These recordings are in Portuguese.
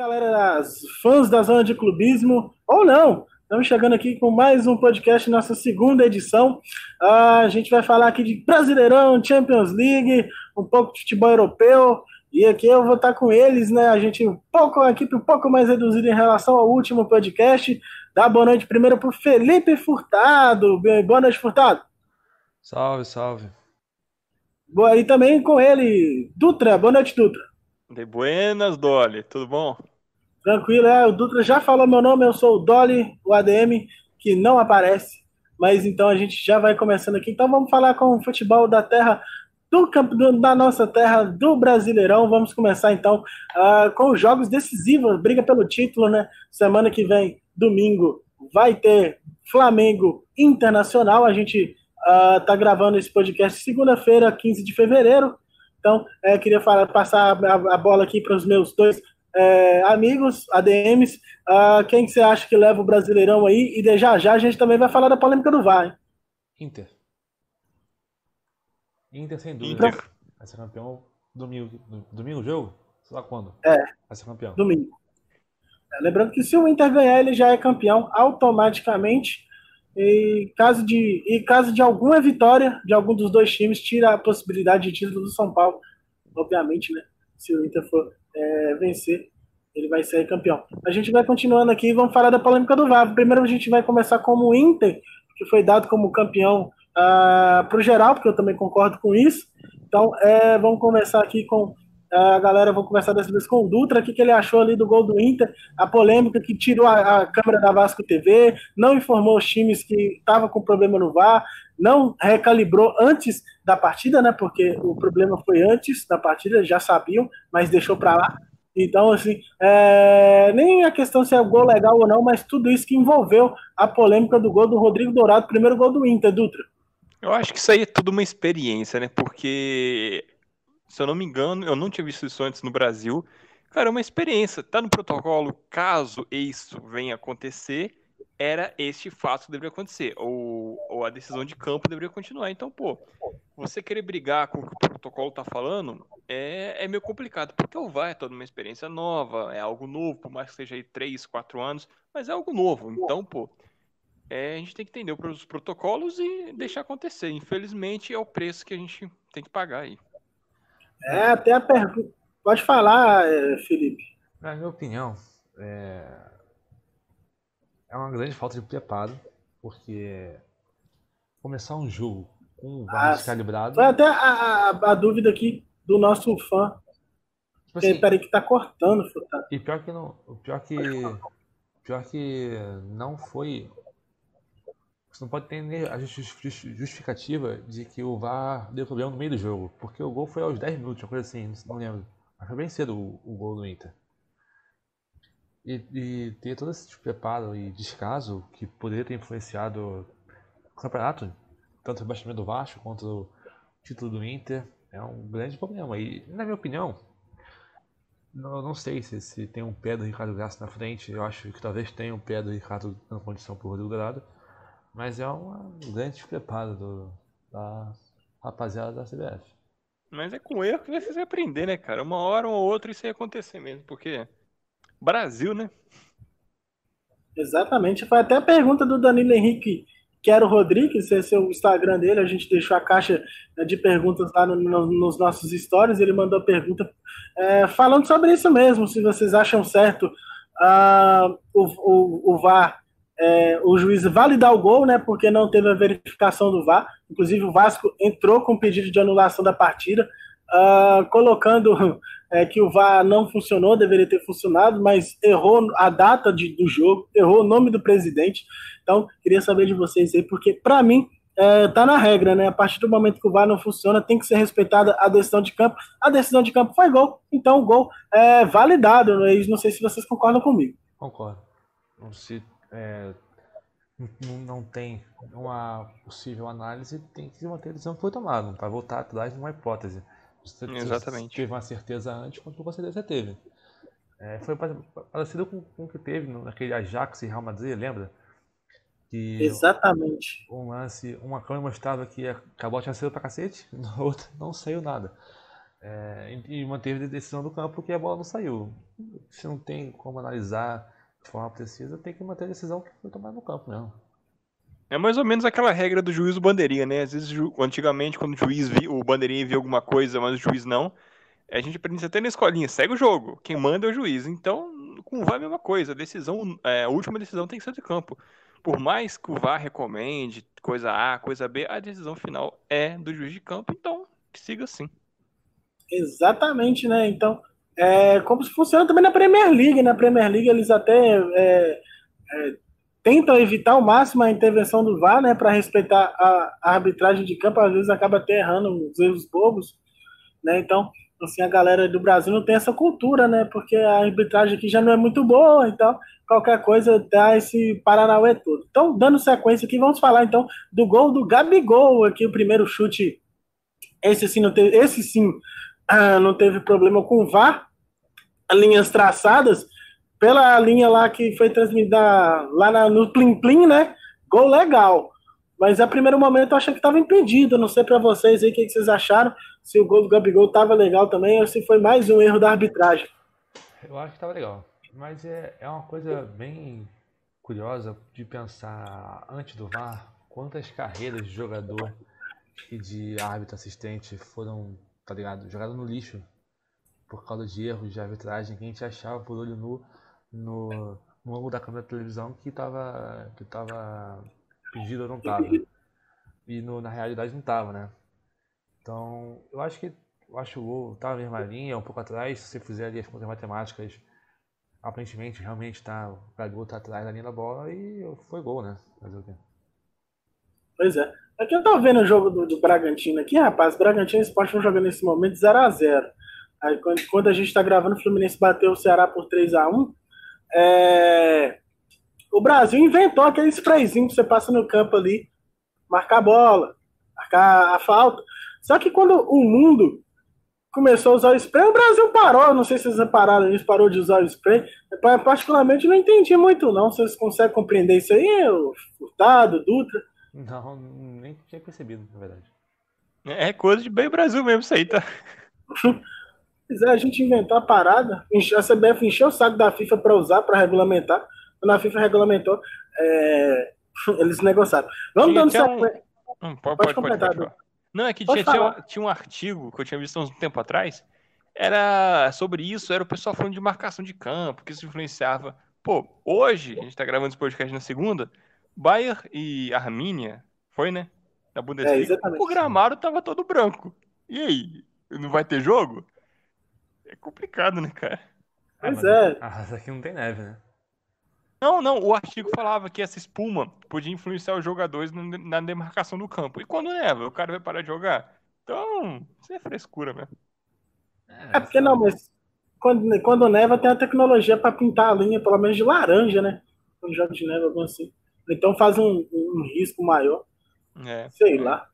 galera das fãs da zona de clubismo, ou não, estamos chegando aqui com mais um podcast, nossa segunda edição. Uh, a gente vai falar aqui de Brasileirão, Champions League, um pouco de futebol europeu, e aqui eu vou estar com eles, né? A gente um pouco, a equipe um pouco mais reduzida em relação ao último podcast. Dá boa noite primeiro para o Felipe Furtado. Boa noite, Furtado. Salve, salve. Boa, e também com ele, Dutra. Boa noite, Dutra. De buenas, Dolly. Tudo bom? Tranquilo, é. O Dutra já falou meu nome, eu sou o Dolly, o ADM, que não aparece. Mas então a gente já vai começando aqui. Então vamos falar com o futebol da terra, do, do da nossa terra, do Brasileirão. Vamos começar então uh, com os jogos decisivos, briga pelo título, né? Semana que vem, domingo, vai ter Flamengo Internacional. A gente uh, tá gravando esse podcast segunda-feira, 15 de fevereiro. Então, é, queria falar, passar a, a bola aqui para os meus dois é, amigos, ADMs. Uh, quem que você acha que leva o Brasileirão aí? E de já já a gente também vai falar da polêmica do VAR. Hein? Inter. Inter, sem dúvida. Inter. Vai ser campeão domingo. Domingo o jogo? Sei lá quando. É. Vai ser campeão. Domingo. É, lembrando que se o Inter ganhar, ele já é campeão automaticamente. E caso de, e caso de alguma vitória de algum dos dois times, tira a possibilidade de título do São Paulo. Obviamente, né? Se o Inter for é, vencer, ele vai ser campeão. A gente vai continuando aqui e vamos falar da polêmica do VAR. Primeiro a gente vai começar como o Inter, que foi dado como campeão uh, ah, para o geral, porque eu também concordo com isso. Então, é, vamos começar aqui com a galera, vou conversar dessa vez com o Dutra, o que, que ele achou ali do gol do Inter, a polêmica que tirou a, a câmera da Vasco TV, não informou os times que estavam com problema no VAR, não recalibrou antes da partida, né? Porque o problema foi antes da partida, já sabiam, mas deixou para lá. Então, assim, é... nem a questão se é gol legal ou não, mas tudo isso que envolveu a polêmica do gol do Rodrigo Dourado, primeiro gol do Inter, Dutra. Eu acho que isso aí é tudo uma experiência, né? Porque se eu não me engano, eu não tinha visto isso antes no Brasil. Cara, é uma experiência. Tá no protocolo, caso isso venha acontecer, era este fato que deveria acontecer. Ou, ou a decisão de campo deveria continuar. Então, pô, você querer brigar com o que o protocolo tá falando é, é meio complicado, porque o VAR é toda uma experiência nova, é algo novo, por mais que seja aí 3, 4 anos, mas é algo novo. Então, pô, é, a gente tem que entender os protocolos e deixar acontecer. Infelizmente, é o preço que a gente tem que pagar aí. É, até a pergunta. Pode falar, é, Felipe. Na minha opinião, é... é uma grande falta de preparo, porque começar um jogo com um VAR ah, descalibrado. Foi até a, a, a, dúvida aqui do nosso fã. Tipo assim, peraí, que tá cortando. E pior que não. Pior que. Pior que não foi você não pode ter a justificativa de que o VAR deu problema no meio do jogo, porque o gol foi aos 10 minutos, uma coisa assim, não lembro. Mas foi bem cedo o, o gol do Inter. E, e, ter todo esse despreparo e descaso que poderia ter influenciado o campeonato, tanto o rebaixamento do Vasco quanto o título do Inter, é um grande problema. E, na minha opinião, não, não sei se, se tem um pé do Ricardo Graça na frente, eu acho que talvez tenha um pé do Ricardo na condição para o Rodrigo Dourado mas é um grande preparo do, da rapaziada da CBF. Mas é com erro que você vai aprender, né, cara? Uma hora ou outra isso ia acontecer mesmo, porque Brasil, né? Exatamente. Foi até a pergunta do Danilo Henrique, que era o Rodrigues, esse é o Instagram dele, a gente deixou a caixa né, de perguntas lá no, no, nos nossos stories, ele mandou a pergunta é, falando sobre isso mesmo, se vocês acham certo uh, o, o, o VAR é, o juiz validar o gol, né, porque não teve a verificação do VAR. Inclusive, o Vasco entrou com pedido de anulação da partida, uh, colocando é, que o VAR não funcionou, deveria ter funcionado, mas errou a data de, do jogo, errou o nome do presidente. Então, queria saber de vocês aí, porque, para mim, é, tá na regra, né? A partir do momento que o VAR não funciona, tem que ser respeitada a decisão de campo. A decisão de campo foi gol, então o gol é validado. Né? Não sei se vocês concordam comigo. Concordo. Não se é, não tem uma possível análise, tem que manter a decisão que foi tomada, não vai voltar atrás de uma hipótese. Você Exatamente. teve uma certeza antes, quanto você certeza teve. É, foi parecido com, com o que teve naquele Ajax e Real Madrid, lembra? Que Exatamente. Um lance, uma câmera mostrava que acabou tinha saído pra cacete, na outra não saiu nada. É, e manteve a decisão do campo porque a bola não saiu. Se não tem como analisar forma precisa, tem que manter a decisão que foi tomada no campo mesmo. É mais ou menos aquela regra do juiz do bandeirinha, né? Às vezes, antigamente, quando o juiz via, o bandeirinha via alguma coisa, mas o juiz não, a gente aprende até na escolinha, segue o jogo, quem manda é o juiz. Então, com o VAR é a mesma coisa, a decisão, é, a última decisão tem que ser de campo. Por mais que o VAR recomende coisa A, coisa B, a decisão final é do juiz de campo, então siga assim. Exatamente, né? Então, é como se funciona também na Premier League. Na Premier League eles até é, é, tentam evitar ao máximo a intervenção do VAR, né? Para respeitar a, a, arbitragem de campo, às vezes acaba até errando os erros bobos, né? Então, assim, a galera do Brasil não tem essa cultura, né? Porque a arbitragem aqui já não é muito boa, então qualquer coisa dá esse Paranauê todo. Então, dando sequência aqui, vamos falar então do gol do Gabigol aqui, o primeiro chute. Esse sim não teve, esse sim ah, não teve problema com o VAR, linhas traçadas pela linha lá que foi transmitida lá na, no Plim Plim, né? Gol legal. Mas a primeiro momento eu achei que estava impedido. Não sei para vocês aí o que, que, vocês acharam. Se o gol do Gabigol estava legal também ou se foi mais um erro da arbitragem. Eu acho que estava legal. Mas é, é uma coisa bem curiosa de pensar antes do VAR quantas carreiras de jogador e de árbitro assistente foram tá ligado? Jogado no lixo por causa de erros de arbitragem que a gente achava por olho nu no, no ângulo da câmera da televisão que tava, que tava pedido ou não tava. E no, na realidade não tava, né? Então, eu acho que eu acho o gol tava na mesma linha, um pouco atrás, se você fizer ali as contas matemáticas, aparentemente realmente tá, o Gabigol tá atrás da linha da bola e foi gol, né? Fazer o quê? Pois é. Aqui eu tava vendo o jogo do, do Bragantino aqui, rapaz. Bragantino e Sport estão jogando nesse momento 0x0. Aí quando, quando, a gente tá gravando, o Fluminense bateu o Ceará por 3x1. É... O Brasil inventou aquele sprayzinho que você passa no campo ali, marcar a bola, marcar a falta. Só que quando o mundo começou a usar o spray, o Brasil parou. Não sei se vocês repararam isso, parou de usar o spray. Eu, particularmente não entendi muito, não. Vocês conseguem compreender isso aí, o Furtado, Dutra? Não, nem tinha percebido, na verdade. É coisa de bem Brasil mesmo isso aí, tá? É, a gente inventou a parada, a CBF encheu o saco da FIFA para usar, para regulamentar. Quando a FIFA regulamentou, é... eles negociaram. Vamos dando sequência. Um... Hum, pode, pode, pode, pode, Não, é que tinha, tinha, tinha, um artigo que eu tinha visto há um tempo atrás, era sobre isso, era o pessoal falando de marcação de campo, que isso influenciava. Pô, hoje, a gente tá gravando esse podcast na segunda, Bayern e Armínia, foi, né? Na Bundesliga. É, o gramado tava todo branco. E aí? Não vai ter jogo? É complicado, né, cara? Pois é. Ah, aqui não tem neve, né? Não, não. O artigo falava que essa espuma podia influenciar os jogadores na demarcação do campo. E quando neva, o cara vai parar de jogar. Então, isso é frescura mesmo. É, é porque não, mas quando, quando neva tem a tecnologia para pintar a linha, pelo menos de laranja, né? Quando joga de neve, algum assim. Então faz um, um risco maior. É. Sei lá.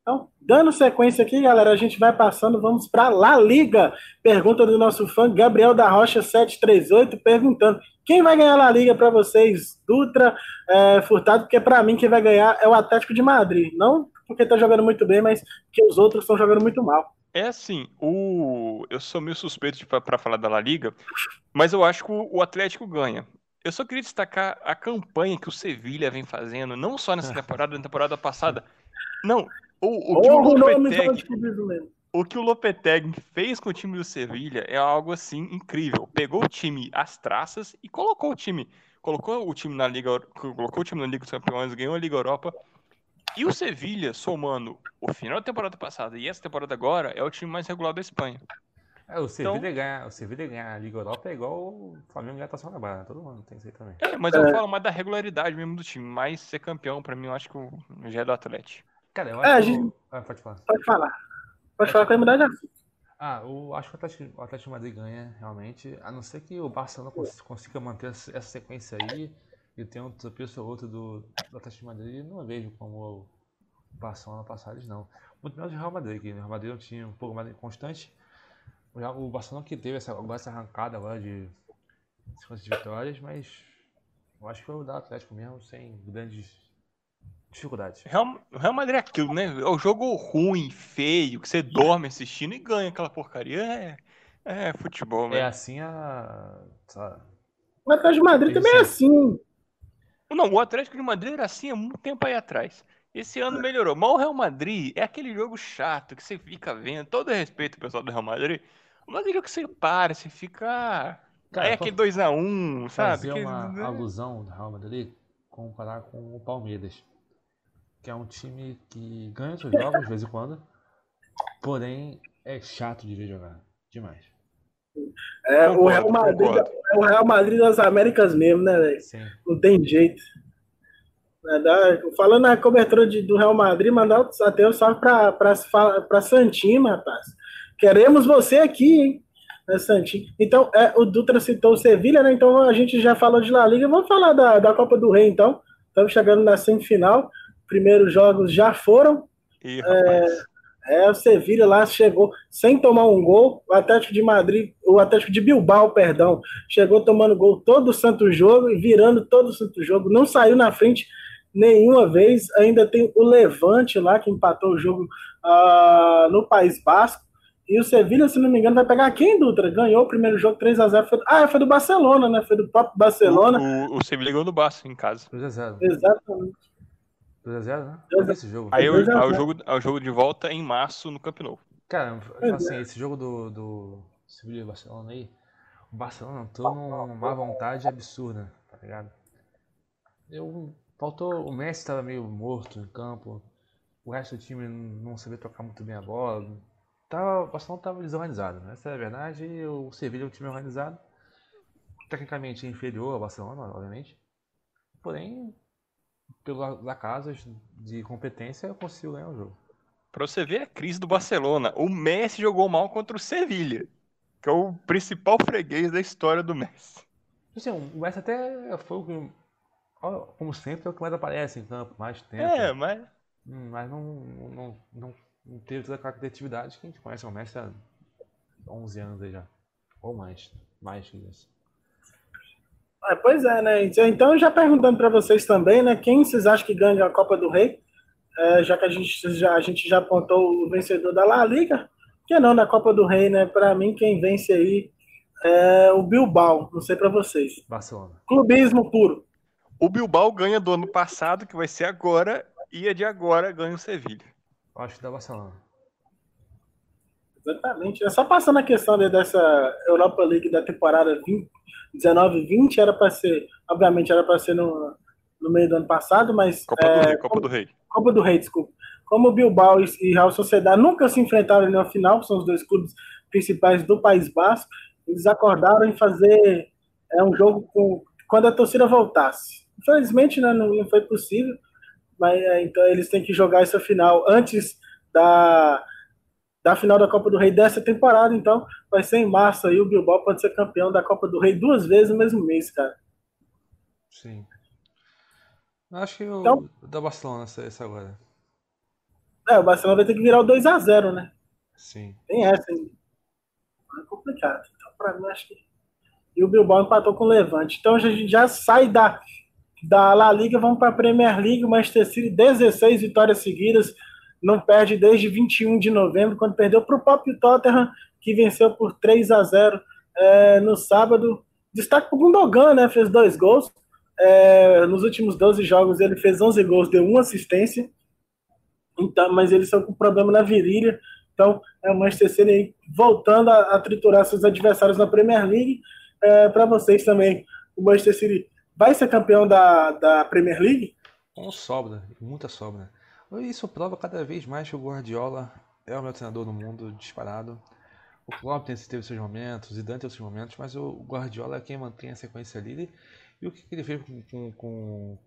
Então, dando sequência aqui, galera, a gente vai passando, vamos para La Liga. Pergunta do nosso fã Gabriel da Rocha 738 perguntando: quem vai ganhar La Liga para vocês? Dutra, é, Furtado, porque para mim quem vai ganhar é o Atlético de Madrid. Não porque tá jogando muito bem, mas porque os outros estão jogando muito mal. É assim, o... eu sou meio suspeito para falar da La Liga, mas eu acho que o Atlético ganha. Eu só queria destacar a campanha que o Sevilha vem fazendo, não só nessa temporada, na temporada passada. Não, o, o, que, o, Lopetegui, o que o Lopetegui fez com o time do Sevilha é algo assim incrível. Pegou o time às traças e colocou o time, colocou o time na Liga, colocou o time na Liga dos Campeões, ganhou a Liga Europa. E o Sevilha, somando o final da temporada passada e essa temporada agora, é o time mais regular da Espanha. É, o Sevilha então, ganhar, o Sevilha ganhar a Liga Europa é igual o Flamengo ganhar a Taça Guanabara, todo mundo tem isso aí também. É, mas eu é. falo mais da regularidade mesmo do time, mais ser campeão, pra mim, eu acho que o já é do Atlético. Cara, eu é, acho é, que... gente... ah, pode falar. Pode falar. Pode falar que vai mudar de assunto. Ah, eu acho que o Atlético, o Atlético Madrid ganha, realmente, a não ser que o Barcelona consiga manter essa sequência aí e tenha um tropeço ou outro do, do Atlético Madrid, não vejo como o Barcelona passar eles não. Muito menos o Real Madrid, que o Real Madrid é um time um pouco mais constante, o Barcelona que teve essa, essa arrancada agora de 50 vitórias, mas eu acho que foi o da Atlético mesmo, sem grandes Dificuldade. Real, o Real Madrid é aquilo, né? É o jogo ruim, feio, que você dorme assistindo e ganha aquela porcaria. É, é futebol, né? É assim a. sabe? O Atlético de Madrid também é assim. Não, o Atlético de Madrid era assim há muito tempo aí atrás. Esse ano melhorou. Mas o Real Madrid é aquele jogo chato que você fica vendo. Todo respeito pessoal do Real Madrid. Mas é que você para, você fica. Cara, é aquele 2x1, sabe? Fazer Aquele- uma alusão do Real Madrid, comparar com o Palmeiras, que é um time que ganha seus jogos de vez em quando, porém é chato de ver jogar. Demais. É, o Concordo, Real Madrid concordo. é o Real Madrid das Américas mesmo, né, velho? Sim. Não tem jeito. Falando na cobertura de- do Real Madrid, mandar até um salve pra, pra, pra Santima, rapaz. Queremos você aqui, hein? É, Santinho. Então, é, o Dutra citou o Sevilha, né? Então a gente já falou de La Liga. Vamos falar da, da Copa do Rei, então. Estamos chegando na semifinal. Primeiros jogos já foram. Ih, rapaz. É, o Sevilha lá chegou sem tomar um gol. O Atlético de Madrid, o Atlético de Bilbao, perdão, chegou tomando gol todo o santo jogo e virando todo o santo jogo. Não saiu na frente nenhuma vez. Ainda tem o Levante lá que empatou o jogo ah, no País Basco. E o Sevilha, se não me engano, vai pegar quem, Dutra? Ganhou o primeiro jogo 3 a 0 Foi- Ah, foi do Barcelona, né? Foi do próprio Barcelona. O, o, o Sevilla ganhou no Barça em casa. 2x0. Exatamente. 2x0, né? Dois esse jogo. Aí é o, jogo, o jogo de volta em março no Camp Nou. Cara, assim, esse jogo do, do Sevilha e Barcelona aí, o Barcelona entrou numa vontade absurda, tá ligado? Eu, faltou, o Messi tava meio morto em campo, o resto do time não sabia tocar muito bem a bola. Tava, o Barcelona tava desorganizado, né? essa é a verdade, o Sevilha é um time organizado, tecnicamente inferior ao Barcelona, obviamente, porém, pelos acasos de competência, eu consigo ganhar o jogo. Pra você ver a crise do Barcelona. O Messi jogou mal contra o Sevilha, que é o principal freguês da história do Messi. Assim, o Messi até foi o que, como sempre, é o que mais aparece em campo, mais tempo. É, mas Hum, Mas não, não, não, não teve toda aquela criatividade que a gente conhece o Messi há 11 anos aí já. Ou mais. Mais que isso. É, pois é, né? Então, já perguntando para vocês também, né? Quem vocês acham que ganha a Copa do Rei? É, já que a gente já, a gente já apontou o vencedor da La Liga, que não da Copa do Rei, né? Para mim, quem vence aí é o Bilbao. Não sei para vocês. Barcelona. Clubismo puro. o Bilbao ganha do ano passado, que vai ser agora, e a de agora ganha o Sevilha. Eu acho que dá Barcelona. Exatamente. É só passando a questão de- dessa Europa League da temporada 20, 19 20 era para ser, obviamente era para ser no, no meio do ano passado, mas Copa é, do Rei, Copa do Rei. Copa do Rei, desculpa. Como o Bilbao e Real Sociedade nunca se enfrentaram na final, são os dois clubes principais do País Basco, eles acordaram em fazer é, um jogo com, quando a torcida voltasse. Infelizmente né, não, não foi possível, mas é, então eles têm que jogar essa final antes da, da final da Copa do Rei dessa temporada, então vai ser em março aí, o Bilbao pode ser campeão da Copa do Rei duas vezes no mesmo mês, cara. Sim. Acho que eu Então- dá Barcelona essa agora. É, o Barcelona vai ter que virar o 2 a 0 né? Sim. Tem essa ainda. É complicado. Então, pra mim, acho que. E o Bilbao empatou com o Levante. Então a gente já sai da, da La Liga, vamos para a Premier League. O Manchester City, 16 vitórias seguidas. Não perde desde 21 de novembro, quando perdeu para o próprio Tottenham, que venceu por 3 a 0 é, no sábado. Destaque para o Gundogan, né? Fez dois gols. É, nos últimos 12 jogos ele fez 11 gols, deu uma assistência. Então, mas eles estão com problema na virilha. Então, é o Manchester City aí voltando a, a triturar seus adversários na Premier League. É, Para vocês também, o Manchester City vai ser campeão da, da Premier League? Com sobra, muita sobra. Isso prova cada vez mais que o Guardiola é o meu treinador no mundo, disparado. O Klopp teve seus momentos, o Zidane teve seus momentos, mas o Guardiola é quem mantém a sequência ali. E o que ele fez com, com, com,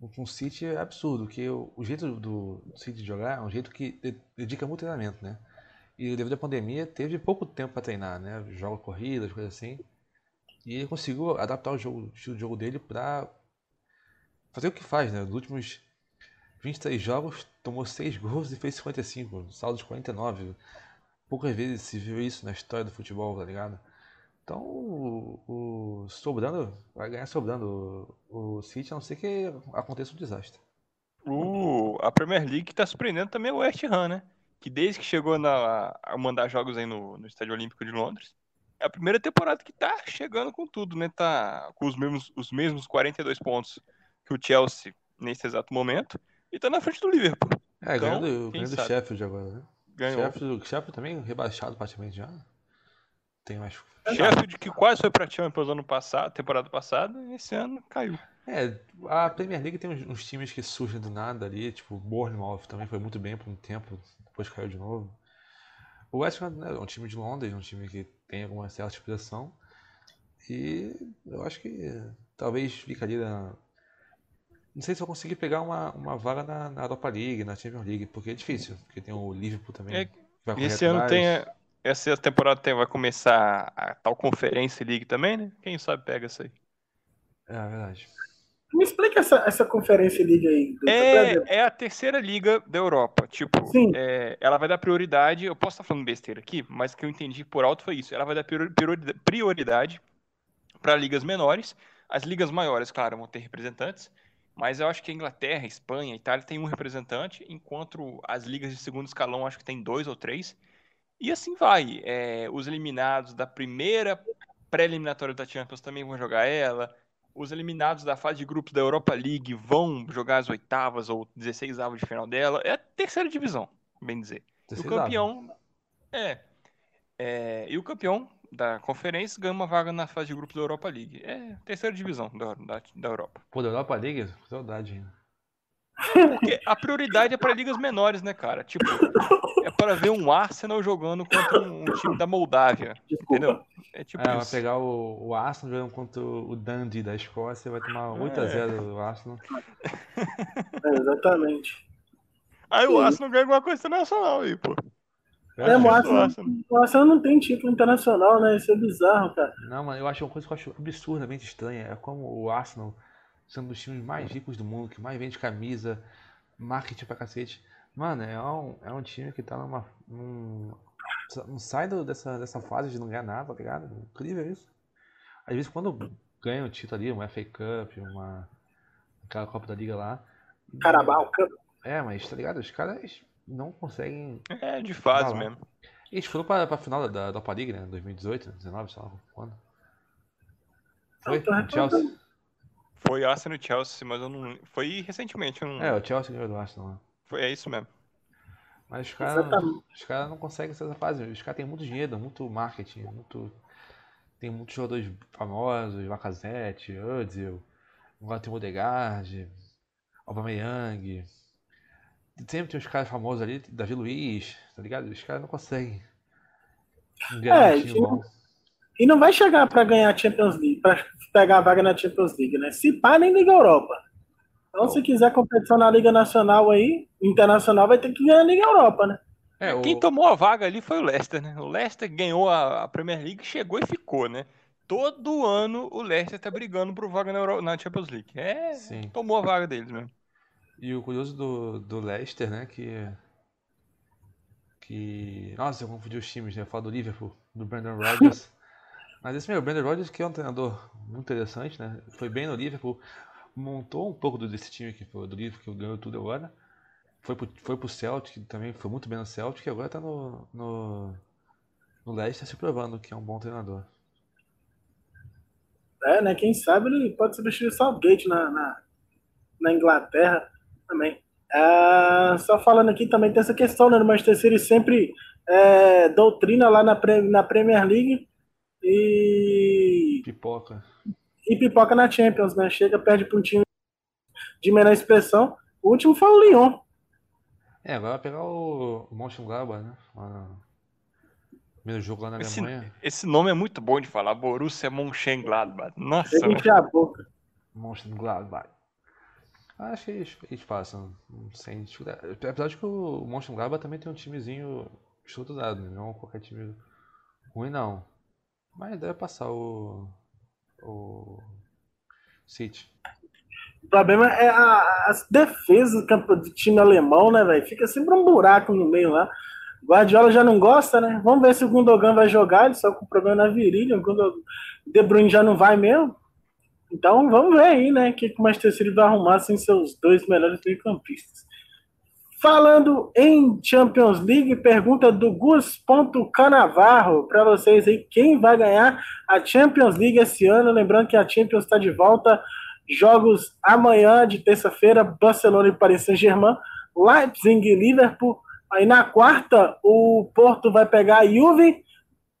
com, com o City é absurdo, que o, o jeito do, do City jogar é um jeito que de- dedica muito treinamento, né? E devido à pandemia, teve pouco tempo para treinar, né? Joga corridas, coisas assim. E ele conseguiu adaptar o jogo, o estilo de jogo dele para fazer o que faz, né? Nos últimos 23 jogos, tomou 6 gols e fez 55, saldo de 49. Poucas vezes se viu isso na história do futebol, tá ligado? Então, o, sobrando, vai ganhar sobrando o, City, a não ser que aconteça um desastre. O, a Premier League tá surpreendendo também o West Ham, né? Que desde que chegou na, a mandar jogos aí no, no Estádio Olímpico de Londres, a primeira temporada que tá chegando com tudo, né? Tá com os mesmos, os mesmos 42 pontos que o Chelsea nesse exato momento e tá na frente do Liverpool. É, Então, ganhando sabe? Sheffield agora, né? Ganhou. Sheffield, Sheffield também rebaixado praticamente já. Tem mais. Sheffield que quase foi pra Champions ano passado, temporada passada, e esse ano caiu. É, a Premier League tem uns, uns times que surgem do nada ali, tipo, Bournemouth também foi muito bem por um tempo, depois caiu de novo. O West Ham né, é um time de Londres, um time que tem alguma certa expressão. E eu acho que talvez ficaria. na- Não sei se eu conseguir pegar uma, uma vaga na, na Europa League, na Champions League, porque é difícil, porque tem o Liverpool também. É, vai E esse ano tem. a- Essa temporada tem, vai começar a tal Conferência League também, né? Quem sabe pega isso aí. É verdade. Me explica essa, essa conferência liga aí. É, é a terceira liga da Europa. Tipo, Sim. é, ela vai dar prioridade. Eu posso estar falando besteira aqui, mas o que eu entendi por alto foi isso. Ela vai dar priori- priori- prioridade para ligas menores. As ligas maiores, claro, vão ter representantes. Mas eu acho que a Inglaterra, Espanha, Itália tem um representante, enquanto as ligas de segundo escalão acho que tem dois ou três. E assim vai. É, os eliminados da primeira pré-eliminatória da Champions também vão jogar ela. Os eliminados da fase de grupos da Europa League vão jogar as oitavas ou 16 avos de final dela. É a terceira divisão, bem dizer. E o 16 avos. campeão. É, é, E o campeão da conferência ganha uma vaga na fase de grupos da Europa League. É a terceira divisão da, da, da Europa. Pô, da Europa League, saudade ainda. Porque a prioridade é para ligas menores, né, cara? Tipo, para ver um Arsenal jogando contra um, time da Moldávia. Desculpa. Entendeu? É tipo É, vai pegar o, o Arsenal jogando contra o Dundee da Escócia, vai tomar 8x0 o Arsenal. É, exatamente. Aí o Arsenal ganha alguma coisa internacional aí, pô. É, o do Arsenal, Arsenal. o Arsenal não tem título internacional, né? Isso é bizarro, cara. Não, mano, eu acho uma coisa que eu acho absurdamente estranha. É como o Arsenal, sendo um dos times mais ricos do mundo, que mais vende camisa, marketing pra cacete. Mano, é um, é um time que tá numa. Num, não sai do- dessa, dessa fase de não ganhar nada, tá ligado? Incrível isso. Às vezes quando ganha um título ali, uma FA Cup, uma. aquela Copa da Liga lá. Carabao Cup. É, mas tá ligado? Os caras não conseguem. É de fase lá. mesmo. Eles foram pra, pra final da, da Europa League, né? 2018, 2019, sei lá quando. Foi? Então, O Chelsea. Foi Arsenal e Chelsea, mas eu não. Foi recentemente. Eu não... É, o Chelsea ganhou do Arsenal lá. Foi, é isso mesmo. Mas os caras os caras não conseguem ser essa fase. Os caras têm muito dinheiro, muito marketing, muito. Tem muitos jogadores famosos, Lacazette, Özil, agora tem o Odegaard, Aubameyang. Sempre tem uns caras famosos ali, Davi Luiz, tá ligado? Os caras não conseguem ganhar É, um time tinha- bom. E não vai chegar pra ganhar a Champions League, pra pegar a vaga na Champions League, né? Se pá, nem Liga Europa. Então, se quiser competição na Liga Nacional aí, internacional, vai ter que ganhar a Liga Europa, né? É, o... Quem tomou a vaga ali foi o Leicester, né? O Leicester ganhou a, a Premier League, chegou e ficou, né? Todo ano o Leicester tá brigando por vaga na, Euro- na Champions League. É, Sim. tomou a vaga deles mesmo. E o curioso do, do Leicester, né, que... Que... Nossa, eu confundi os times, né? Eu falo do Liverpool, do Brandon Rodgers. Mas esse meu, o Brandon Rodgers, que é um treinador muito interessante, né? Foi bem no Liverpool, montou um pouco desse time que foi do Liverpool, que ganhou tudo agora. Foi pro, foi pro Celtic, também foi muito bem no Celtic, e agora tá no, no, no Leicester se provando que é um bom treinador. É, né? Quem sabe ele pode substituir o Southgate na, na, na Inglaterra também. Ah, só falando aqui também tem essa questão, né? No Manchester City sempre é, doutrina lá na, na Premier League e, Pipoca. e pipoca na Champions, né? Chega, perde para um time de menor expressão. O último foi o Lyon. É, agora vai pegar o, Mönchengladbach, né? Lá primeiro jogo lá na Esse, Alemanha. esse nome é muito bom de falar, Borussia Mönchengladbach. Nossa, Chega a boca. Mönchengladbach. Acho que eles, eles passam sem dificuldade. Apesar de que o Mönchengladbach também tem um timezinho estruturado, né? não qualquer time ruim não. Mas deve passar o o City. O problema é a- as defesas do time alemão, né, velho? Fica sempre um buraco no meio lá. Guardiola já não gosta, né? Vamos ver se o Gundogan vai jogar, ele só com problema na virilha. O Gundogan, De Bruyne já não vai mesmo. Então vamos ver aí, né? O que o Manchester City vai arrumar sem seus dois melhores meio-campistas. Falando em Champions League, pergunta do Gus Canavarro para vocês aí, quem vai ganhar a Champions League esse ano? Lembrando que a Champions está de volta, jogos amanhã de terça-feira, Barcelona e Paris Saint-Germain, Leipzig e Liverpool. Aí na quarta, o Porto vai pegar a Juve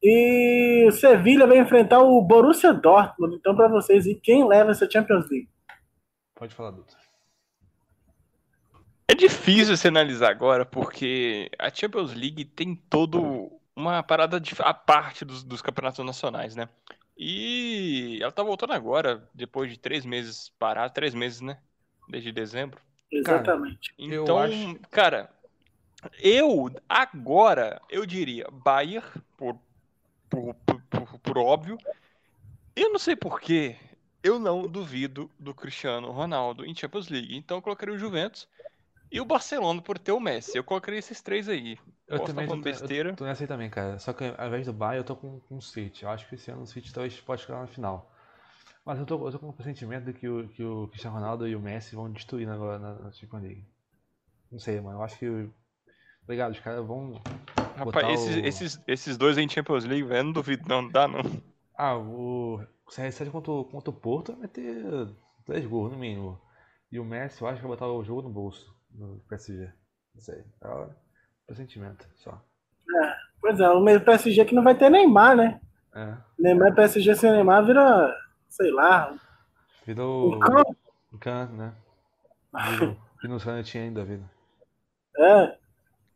e o Sevilha vai enfrentar o Borussia Dortmund. Então para vocês, e quem leva essa Champions League? Pode falar, Dutra. É difícil se analisar agora, porque a Champions League tem todo uma parada de, a parte dos, dos campeonatos nacionais, né? E ela tá voltando agora, depois de três meses parar, três meses, né? Desde dezembro. Exatamente. Cara, então, acho... cara, eu agora eu diria Bayern por, por, por, por, por óbvio. Eu não sei porquê, eu não duvido do Cristiano Ronaldo em Champions League. Então eu colocaria o Juventus. E o Barcelona por ter o Messi. Eu colocaria esses três aí. Eu Posso também tô, besteira. Eu tô nessa aí também, cara. Só que ao invés do Bayern, eu tô com, com o City. Eu acho que esse ano o City talvez pode chegar na final. Mas eu tô, eu tô com o pressentimento de que o, que o Cristiano Ronaldo e o Messi vão destruir agora na, na Champions League. Não sei, mano. Eu acho que. Obrigado, os caras vão. Rapaz, esses, o... esses, esses dois em Champions League, velho, não duvido, não, não dá não. Ah, o, o CR7 contra, contra o Porto vai ter três gols no mínimo. E o Messi, eu acho que vai botar o jogo no bolso no PSG. Não sei. É o pressentimento só. É, pois é, o PSG que não vai ter Neymar, né? É. Neymar PSG sem Neymar vira, sei lá. Vira o. Um can. né? Vira o no tinha ainda vida. É.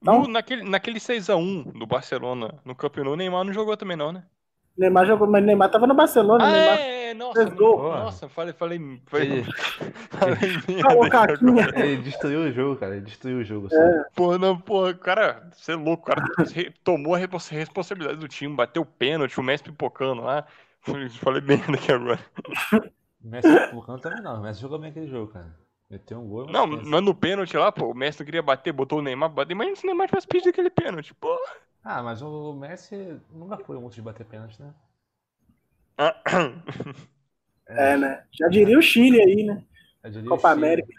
Então... No, naquele, naquele 6x1 do Barcelona no campeonato, o Neymar não jogou também, não, né? Neymar jogou, mas Neymar tava no Barcelona. Ah, Neymar é, nossa, nossa, falei, falei, falei, falei Ele destruiu o jogo, cara. Ele destruiu o jogo. Assim. É. Pô, não, pô, cara, você é louco, cara. tomou a responsabilidade do time, bateu o pênalti, o Messi pipocando lá. Falei bem daqui agora. O Messi pipocando também não. O Messi jogou bem aquele jogo, cara. Meteu um gol. Não, mas no pênalti lá, pô, o Messi não queria bater, botou o Neymar, bater. Imagina se o Neymar tivesse pedido aquele pênalti, pô. Ah, mas o Messi nunca foi muito de bater pênalti, né? é, né? Já diria o Chile aí, né? Copa América.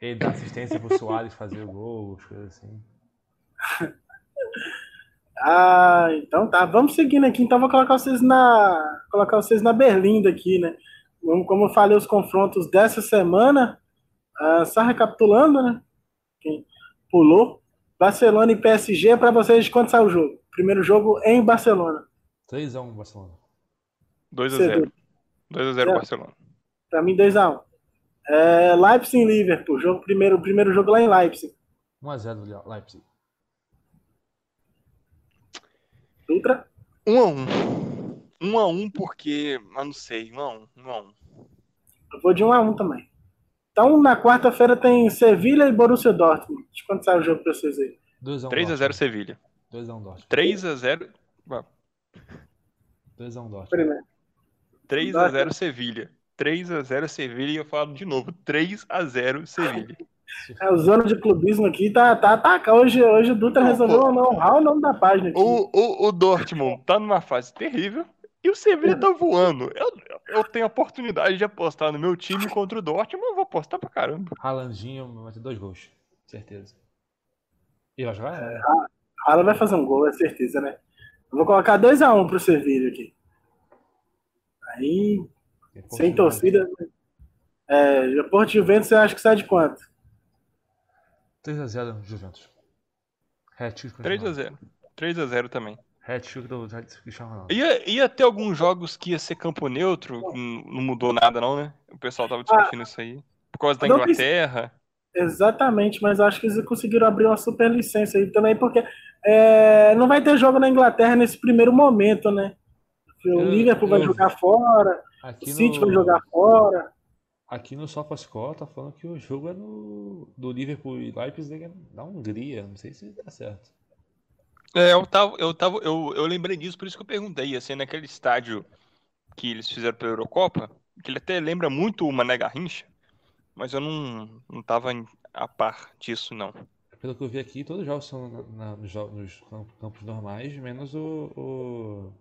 Ele dá assistência pro Soares fazer o gol, as coisas assim. ah, então tá. Vamos seguindo aqui. Então vou colocar vocês na. Colocar vocês na Berlinda aqui, né? Como eu falei, os confrontos dessa semana. Ah, só recapitulando, né? Quem pulou. Barcelona e PSG, para vocês, quanto sai o jogo? Primeiro jogo em Barcelona. 3x1 Barcelona. 2x0. 2x0 Barcelona. Para mim, 2x1. É, Leipzig e Liverpool. Jogo, primeiro, primeiro jogo lá em Leipzig. 1x0 Leipzig. Ultra? 1x1. 1x1 porque. Eu não sei. 1x1. 1x1. Eu vou de 1x1 também. Então, na quarta-feira tem Sevilha e Borussia Dortmund. De quanto sai o jogo pra vocês aí? 3x0 Sevilha. 2x1 Dortmund. 3x0. 2x1 Dortmund. 3x0 Sevilha. 3x0 Sevilha e eu falo de novo. 3x0 Sevilha. É, o zona de clubismo aqui tá, tá, tá. Hoje, hoje o Dutra resolveu não honrar o nome da página aqui. O, o, o Dortmund tá numa fase terrível. E o Sevilha tá voando. Eu, eu tenho a oportunidade de apostar no meu time contra o Dortmund, eu vou apostar pra caramba. Haalandinho vai ter dois gols, certeza. E vai jogar? É, Haaland vai fazer um gol, é certeza, né? Eu vou colocar 2x1 um pro Sevilha aqui. Aí, sem torcida. É, Porto Juventus, você acha que sai de quanto? 3x0 Juventus. 3x0. 3x0 também. Hat-trick do Cristiano Ronaldo. Ia, ia ter alguns jogos que ia ser campo neutro, não mudou nada não, né? O pessoal tava discutindo ah, isso aí. Por causa da Inglaterra. Exatamente, mas acho que eles conseguiram abrir uma super licença aí também, porque é, não vai ter jogo na Inglaterra nesse primeiro momento, né? O eu, Liverpool eu, vai jogar fora, o City no, vai jogar fora. Aqui no SofaScore tá falando que o jogo é no, do Liverpool e Leipzig na Hungria, não sei se tá certo. É, eu tava, eu tava, eu, eu lembrei disso, por isso que eu perguntei, assim, naquele estádio que eles fizeram pela Eurocopa, que ele até lembra muito o Mané Garrincha, mas eu não, não tava a par disso, não. Pelo que eu vi aqui, todos os jogos são na- na- nos, campos normais, menos o. O,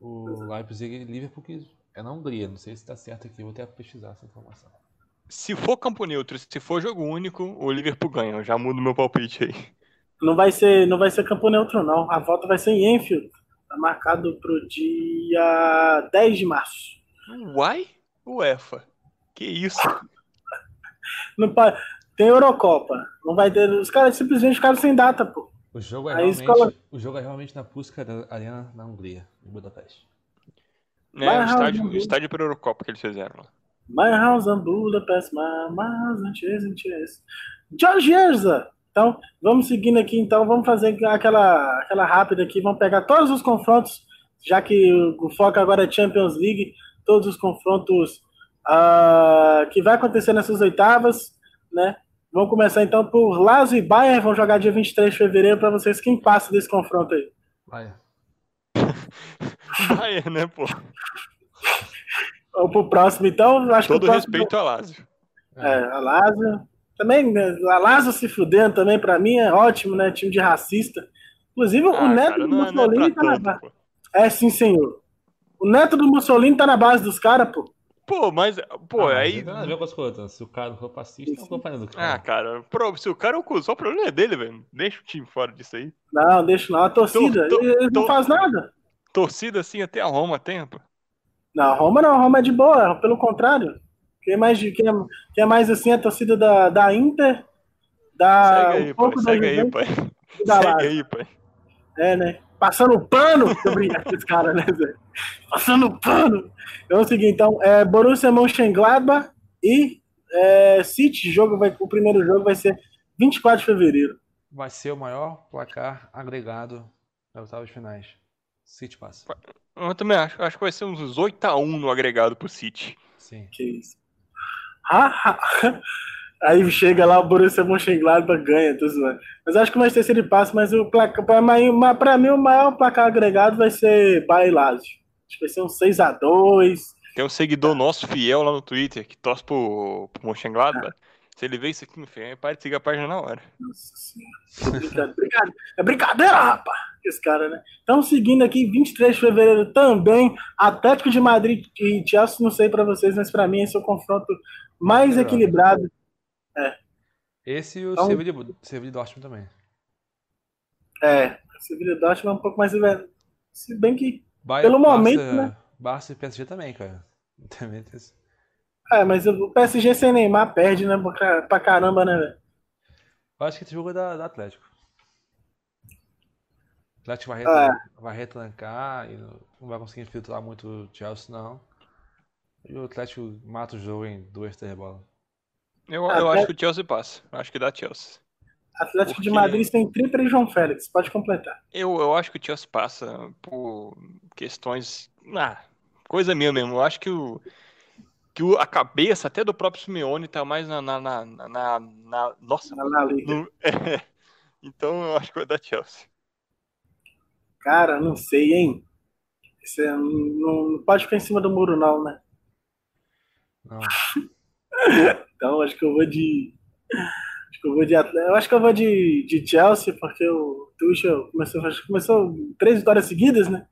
o Leipzig e Liverpool, que é na Hungria. Não sei se tá certo aqui, vou até pesquisar essa informação. Se for campo neutro, se for jogo único, o Liverpool ganha. Eu já mudo meu palpite aí. Não vai ser, não vai ser campo neutro, não. A volta vai ser em Enfield. Tá marcado pro dia 10 de março. Uai? UEFA. Que isso? Não pa- Tem Eurocopa. Não vai ter. Os caras simplesmente ficaram sem data, pô. O jogo é, realmente, escola- o jogo é realmente na Puskas Arena na Hungria, em Budapeste. É, o estádio, o estádio para Eurocopa que eles fizeram lá. My house in Budapest, my, my house in Chase, in Chase. George Erza! Então, vamos seguindo aqui, então, vamos fazer aquela, aquela rápida aqui, vamos pegar todos os confrontos, já que o foco agora é Champions League, todos os confrontos ah, que vai acontecer nessas oitavas, né? Vamos começar então por Lazio e Bayern, vão jogar dia 23 de fevereiro para vocês quem passa desse confronto aí. Vai. Bayern, né, pô? Vamos pro próximo, então, acho Todo que o próximo... respeito ao Lazio. É, a Lazio. Também, né, a Lazio se fudendo também, pra mim, é ótimo, né? Time de racista. Inclusive, o Ah, neto cara, do não, é- não é Mussolini pra tá na base. É, sim, senhor. O neto do Mussolini tá na base dos caras, pô. Pô, mas, pô, Ah, mas aí. Não a coisas. Se o cara for fascista, não tô do cara. Ah, cara, pro- se o cara é o cuzão, o problema é dele, velho. Deixa o time fora disso aí. Não, deixa não. A torcida, Tô- tô- eles não tô- fazem nada. Torcida assim até a Roma tem, pô. Não, Roma não, Roma é de boa, pelo contrário. Quem é mais, quem é, quem é mais assim, é a torcida da, da Inter, da. Segue aí, um pouco pai. da Segue aí, Juventus pai. da Segue Lazio. aí, pai. É, né? Passando pano, tô brincando com esse cara, né, Zé? Passando pano. Então é o seguinte, então, é Borussia Mönchengladbach e é, City, jogo vai, o primeiro jogo vai ser 24 de fevereiro. Vai ser o maior placar agregado das oitavas finais. City passa. Eu também acho. Acho que vai ser uns 8x1 no agregado pro City. Sim. Que isso. Aí chega lá o Borussia Mönchengladbach ganha, tô zoando. Mas acho que vai ter se ele passa, mas o placar, pra, mim- o maior placar agregado vai ser Bayern Lazio. Acho que vai ser um 6x2. Tem um seguidor nosso fiel lá no Twitter que torce pro, pro Mönchengladbach. Se ele vê isso aqui, meu filho, para de seguir a página na hora. Nossa senhora. É brincadeira, rapaz. Esse cara, né? Então, seguindo aqui, 23 de fevereiro também, Atlético de Madrid e Chelsea, não sei pra vocês, mas pra mim esse é o confronto mais Melhor. equilibrado. Esse e o Então- Sevilla, Sevilla e Dortmund também. É, Sevilla e Dortmund é um pouco mais... Se bem que... Bayern, Pelo momento, Barça, né? Barça e PSG também, cara. Também tem É, mas o PSG sem Neymar perde, né? Pra pra caramba, né, velho? Eu acho que esse jogo é da, da Atlético. O Atlético vai, Ah. vai retrancar e não não vai conseguir filtrar muito o Chelsea, não. E o Atlético mata o jogo em duas, três bolas. Eu, Ah, eu até- acho que o Chelsea passa. Eu acho que dá Chelsea. Atlético de Porque- Madrid tem Tripper e João Félix. Pode completar. Eu, eu acho que o Chelsea passa por questões. Ah, coisa minha mesmo. Eu acho que o. Que a cabeça até do próprio Simeone tá mais na. na, na, na- na- nossa, Na Liga. no- é. Então eu acho que vai dar Chelsea. Cara, não sei, hein? Isso é- não, não pode ficar em cima do muro, não, né? Não. Então acho que eu vou de. Acho que eu vou de. Eu acho que eu vou de, de Chelsea, porque o Tuchel começou, acho que começou três vitórias seguidas, né?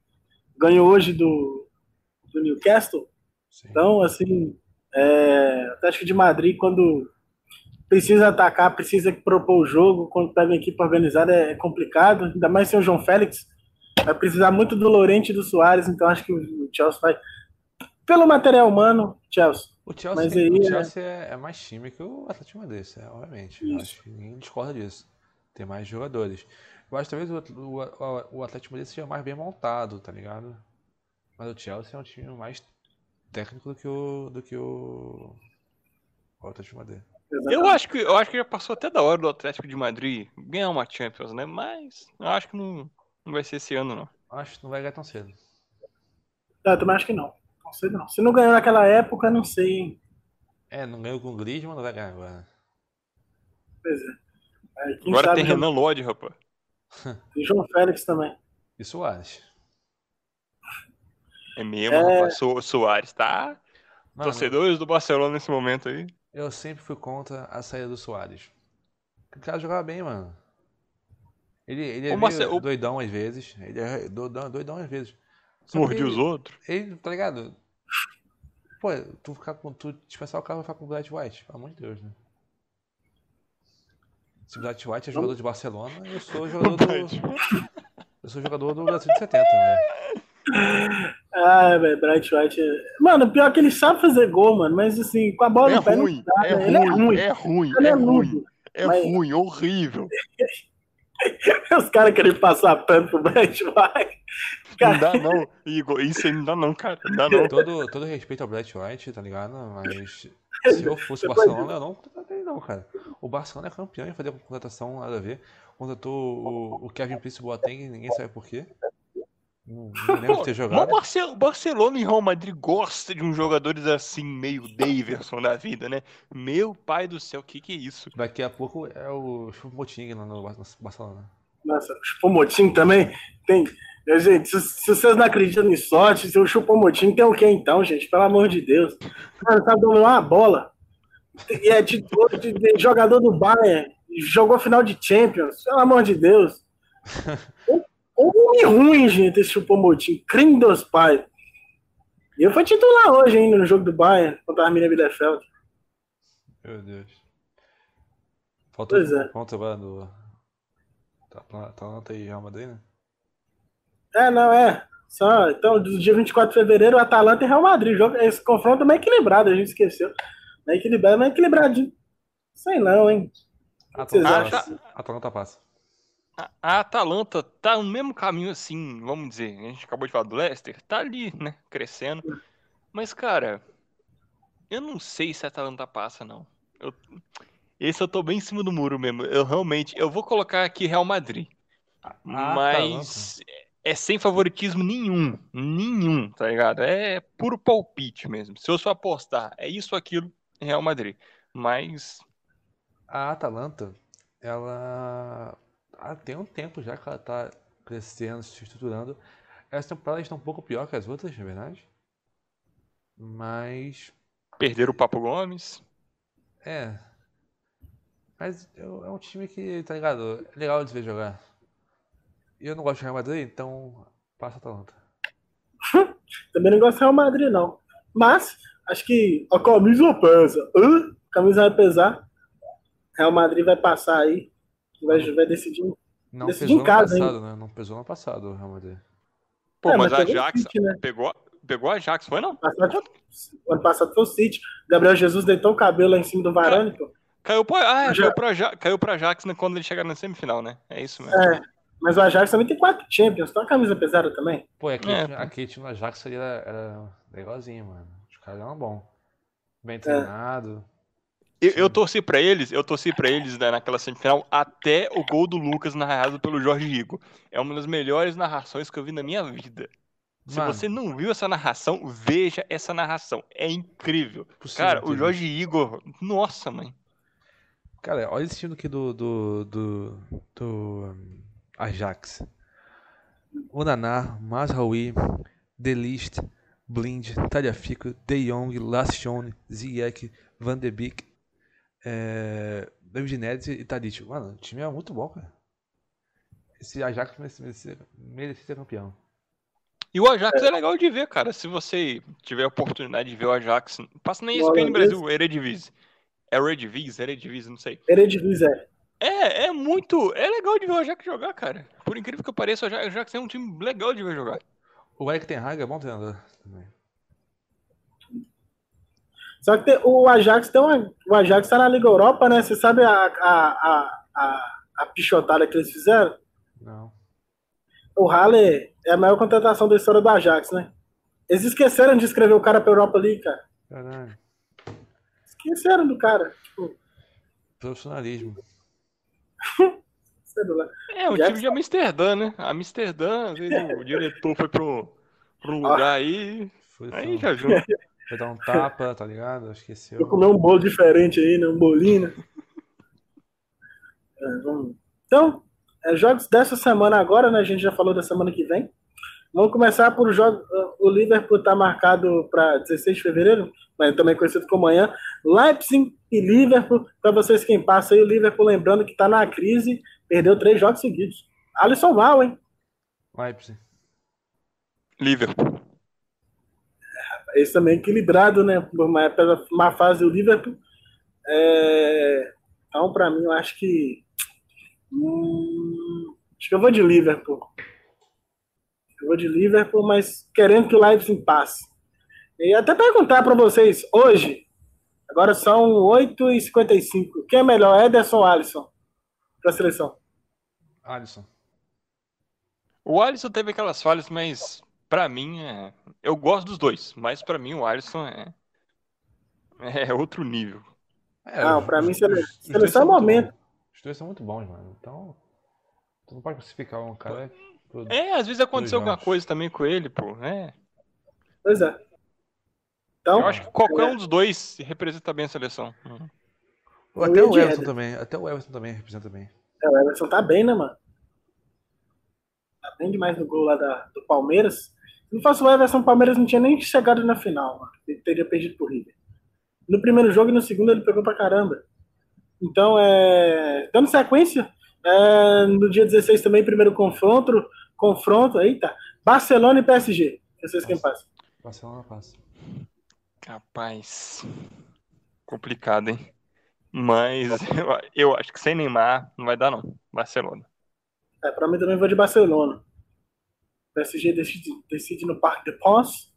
Ganhou hoje do, do Newcastle. Sim. Então, assim, é, Atlético de Madrid, quando precisa atacar, precisa propor o jogo, quando pega uma equipe organizada é complicado, ainda mais sem o João Félix. Vai precisar muito do Lorente e do Soares, então acho que o Chelsea vai. Pelo material humano, Chelsea. O Chelsea, Mas tem- aí, o é- Chelsea é... é mais time que o Atlético de Madrid, é, obviamente. Isso. Acho que ninguém discorda disso. Tem mais jogadores. Eu acho que talvez o, o, o Atlético de Madrid seja mais bem montado, tá ligado? Mas o Chelsea é um time mais técnico do que o, do que o, o Atlético de Madrid. Eu acho, que, eu acho que já passou até da hora do Atlético de Madrid ganhar uma Champions, né? Mas eu acho que não, não vai ser esse ano, não. Acho que não vai ganhar tão cedo. Não, eu também acho que não. Sei não. Se não ganhou naquela época, não sei, hein? É, não ganhou com o Griezmann, não vai ganhar agora. Pois é. Aí, Agora sabe tem já- Renan Lodge, rapaz. tem João Félix também. E Soares. É mesmo, É. rapaz. Su Soares, tá? Mano, Torcedores do Barcelona nesse momento aí. eu sempre fui contra a saída do Soares. O cara jogava bem, mano. Ele, ele é o- doidão às vezes. Ele é doidão, doidão às vezes. Só ele- os outros. Ele, tá ligado? Pô, tu ficar com. Tu dispensar o cara vai ficar com o Bright White, pelo amor de Deus, né? Se o Bright White é jogador de Barcelona, eu sou jogador do. Eu sou jogador do Brasil de 70, né? Ah, velho, Bright White. é- Mano, pior que ele sabe fazer gol, mano, mas assim, com a bola É no pé ruim, não dá, é né? Ele é ruim. É ruim, Ele é é ruim. ruim. É mas- ruim, horrível. Os caras querem passar pano pro Bright White. Não dá não, Igor. Isso aí não dá não, cara. Não dá não. Todo, todo respeito ao Bright White, tá ligado? Mas se eu fosse o Barcelona, eu não contrataria não, cara. O Barcelona é campeão em fazer contratação, nada a ver. Contratou o, o Kevin Prince Boateng, ninguém sabe por quê. Não, não lembro de ter Mas jogado. o Barce- Barcelona e Real Madrid gosta de uns jogadores assim, meio Daverson da vida, né? Meu pai do céu, o que que é isso? Daqui a pouco é o Choupo-Moting no Barcelona. Nossa, o Chupomotim também tem. Gente, se, se vocês não acreditam em sorte, se o Chupomotim tem o que então, gente? Pelo amor de Deus. O cara sabe dominar uma bola. E é de, de, de jogador do Bayern. Jogou final de Champions. Pelo amor de Deus. Homem ruim, gente, esse Chupomotim. Crime dos pais. E eu fui titular hoje ainda no jogo do Bayern contra a Arminia Bielefeld. Meu Deus. Faltou Pois é. agora do. Tá, Atalanta e Real Madrid, né? É, não, é. Só, então, do dia 24 de fevereiro, Atalanta e Real Madrid. Jogo, esse confronto é meio equilibrado, a gente esqueceu. É equilibrado, mas é equilibradinho. Sei não, hein? Atalanta. Atalanta passa. A, a Atalanta tá no mesmo caminho assim, vamos dizer. A gente acabou de falar do Leicester, tá ali, né? Crescendo. Mas, cara, eu não sei se a Atalanta passa, não. Eu- esse eu tô bem em cima do muro mesmo. Eu realmente. Eu vou colocar aqui Real Madrid. A Mas é sem favoritismo nenhum. Nenhum, tá ligado? É puro palpite mesmo. Se eu só apostar, é isso ou aquilo, Real Madrid. Mas. A Atalanta, ela ah, tem um tempo já que ela tá crescendo, se estruturando. Essa temporada está um pouco pior que as outras, na verdade. Mas, Perderam o Papo Gomes. é. Mas eu- é um time que, tá ligado? É legal de ver jogar. E eu não gosto de Real Madrid, então passa a Atalanta. Também não gosto do Real Madrid, não. Mas, acho que a camisa pesa. Hã? A camisa vai pesar. Real Madrid vai passar aí. Vai, vai decidir. Não Decidi pesou em no casa, passado, né? Não pesou no passado o Real Madrid. Pô, É, mas mas a Ajax City, né? pegou, pegou a Ajax, foi não? Passado, ano passado foi o City. Gabriel Jesus deitou o cabelo lá em cima do Varane, pô. Caiu pra, ah, é, Já- caiu pra, caiu pra Ajax né, quando ele chegar na semifinal, né? É isso mesmo. É. Mas o Ajax também tem quatro Champions. Então a camisa pesada também. Pô, aquele, É, aquele time do Ajax ali era, era legalzinho, mano. Os caras eram bons. É. Bem treinado. Eu, eu torci pra eles, eu torci pra eles né, naquela semifinal até o gol do Lucas narrado pelo Jorge Rigo. É uma das melhores narrações que eu vi na minha vida. Se Mano. você não viu essa narração, veja essa narração. É incrível. Possível Cara, o. Jorge Igor, nossa, mãe. Cara, olha esse time aqui do, do, do, do um, Ajax. Onaná, Mazraoui, Delist, Blind, Taliafico, De Jong, Lacione, Ziyech, Van de Beek, é, David Neres e Tadic. Mano, o time é muito bom, cara. Esse Ajax merecia, ser campeão. E o Ajax é legal de ver, cara. Se você tiver a oportunidade de ver o Ajax, passa na ESPN? Brasil, Eredivisie. É Eredivisie, Eredivisie, não sei. Eredivisie, é. É, é muito. É legal de ver o Ajax jogar, cara. Por incrível que pareça, o Ajax- o Ajax é um time legal de ver jogar. O Eric Ten Hag é bom treinador também. Só que tem- o Ajax tem uma, o Ajax tá na Liga Europa, né? Você sabe a, a, a, a, a pichotada que eles fizeram? Não. O Halle é a maior contratação da história do Ajax, né? Eles esqueceram de escrever o cara pra Europa League, cara. Caralho. Esqueceram do cara. Tipo, Profissionalismo. É, Ajax time de Amsterdã, né? Amsterdã, às vezes o diretor foi pro, pro lugar aí. Foi, Aí já viu. foi dar um tapa, tá ligado? Esqueceu. Vou comer um bolo diferente aí, né? Um bolinho. né? É, vamos- Então, é, jogos dessa semana agora, né? A gente já falou da semana que vem. Vamos começar por jogo. O Liverpool está marcado para 16 de fevereiro, mas também conhecido como amanhã. Leipzig e Liverpool. Para vocês quem passa aí, o Liverpool lembrando que está na crise, perdeu três jogos seguidos. Alisson Val, hein? Leipzig. Liverpool. Esse também equilibrado, né? Por uma, pela má fase do Liverpool. É... Então, para mim, eu acho que. Hum... Acho que eu vou de Liverpool. Eu vou de Liverpool, mas querendo que o Leipzig passe. E até perguntar para vocês, hoje, agora são 8h55, quem é melhor, Ederson ou Alisson? Para a seleção. Alisson. O Alisson teve aquelas falhas, mas para mim, é... eu gosto dos dois, mas para mim o Alisson é é outro nível. É, não, para mim sele... seleção é momento. Os dois são muito bons, mano. Então, tu não pode classificar um cara. Por... É, às vezes aconteceu alguma coisa também com ele, pô, né? Pois é. Então, eu acho que qualquer é... um dos dois representa bem a seleção. Uhum. Até o Everton também. Até o Everton também representa bem. É, o Everton tá bem, né, mano? Tá bem demais no gol lá da, do Palmeiras. Se não fosse o Everton, o Palmeiras não tinha nem chegado na final, mano. Ele teria perdido pro River. No primeiro jogo e no segundo ele pegou pra caramba. Então, é... dando sequência, é... no dia 16 também, primeiro confronto, confronto, eita, Barcelona e PSG. Vocês quem passa? Barcelona passa. Capaz. Complicado, hein? Mas eu, eu, acho que sem Neymar não vai dar, não. Barcelona. É, pra mim também vou de Barcelona. PSG decide, decide no Parque de Pons.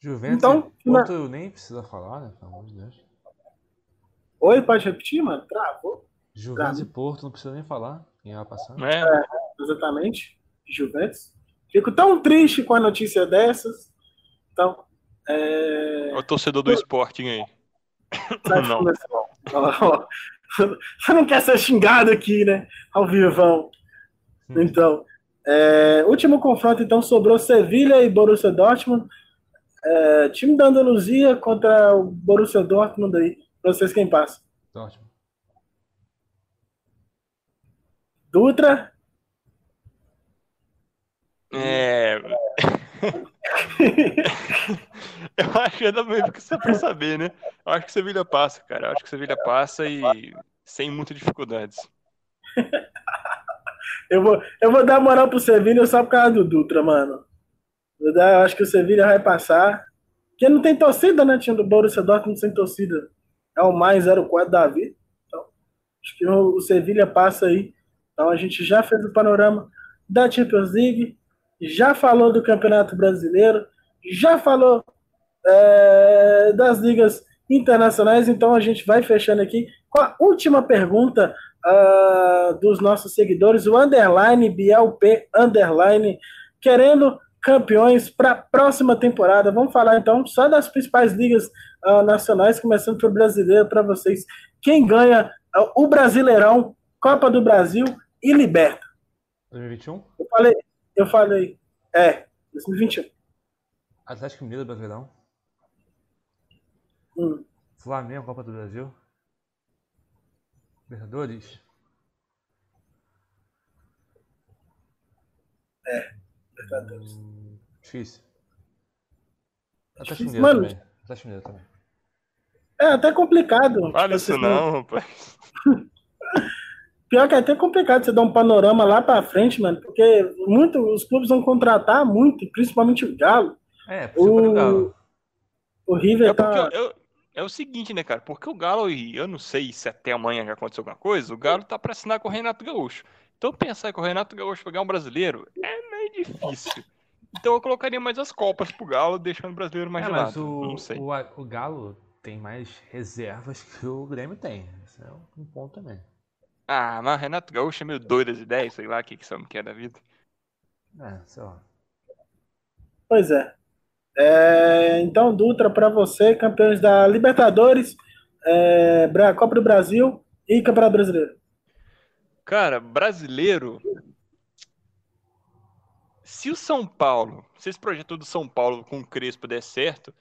Juventus então, Porto nem precisa falar, né? Pelo amor de Deus. Oi, pode repetir, mano? Travou. Juventus e Porto, não precisa nem falar. Quem vai passar. É. é, exatamente. Juventus. Fico tão triste com a notícia dessas. Então, é... O torcedor do Sporting aí. Não. Você não quer ser xingado aqui, né? Ao vivão. Hum. Então, é... último confronto, então, sobrou Sevilha e Borussia Dortmund. É... time da Andaluzia contra o Borussia Dortmund aí. Pra vocês quem passa? Dortmund. Dutra? É... eu acho que é da mesma que você foi saber, né? Eu acho que Sevilha passa, cara. Eu acho que Sevilha passa e sem muitas dificuldades. eu, vou, eu vou dar moral pro Sevilha só por causa do Dutra, mano. Eu, dar, eu acho que o Sevilha vai passar. Porque não tem torcida, né? Tinha do Borussia Dortmund sem torcida. É o mais 04 da vida. Então, acho que o, o Sevilha passa aí. Então a gente já fez o panorama da Champions League já falou do Campeonato Brasileiro, já falou é, das ligas internacionais, então a gente vai fechando aqui com a última pergunta uh, dos nossos seguidores, o underline BLP underline, querendo campeões para a próxima temporada. Vamos falar então só das principais ligas uh, nacionais, começando pelo brasileiro para vocês. Quem ganha uh, o Brasileirão, Copa do Brasil e Liberta? 2021? Eu falei, eu falei. É, 2021. Atlético Mineiro Brasileirão. Hum. Flamengo, Copa do Brasil. Libertadores. É, Libertadores. Hum, difícil. Atlético Mineiro Mano, também. Atlético Mineiro também. É até complicado. Fala isso não, rapaz. Pior que é até complicado você dar um panorama lá para frente, mano, porque muito, os clubes vão contratar muito, principalmente o Galo. É, o, o Galo. O River é tá. Eu, é o seguinte, né, cara? Porque o Galo, eu não sei se até amanhã já aconteceu alguma coisa, o Galo tá para assinar com o Renato Gaúcho. Então pensar que o Renato Gaúcho pegar um brasileiro é meio difícil. Então eu colocaria mais as copas pro Galo, deixando o brasileiro mais é, de lado. O, não sei. O, o Galo tem mais reservas que o Grêmio tem. Esse é um ponto também. Ah, mas Renato Gaúcho é meio doido das ideias, sei lá o que, que são que é da vida. É, sei lá. Pois é. é então, Dutra, para você, campeões da Libertadores, é, Copa do Brasil e Campeonato Brasileiro. Cara, brasileiro. Se o São Paulo, se esse projeto do São Paulo com o Crespo der certo,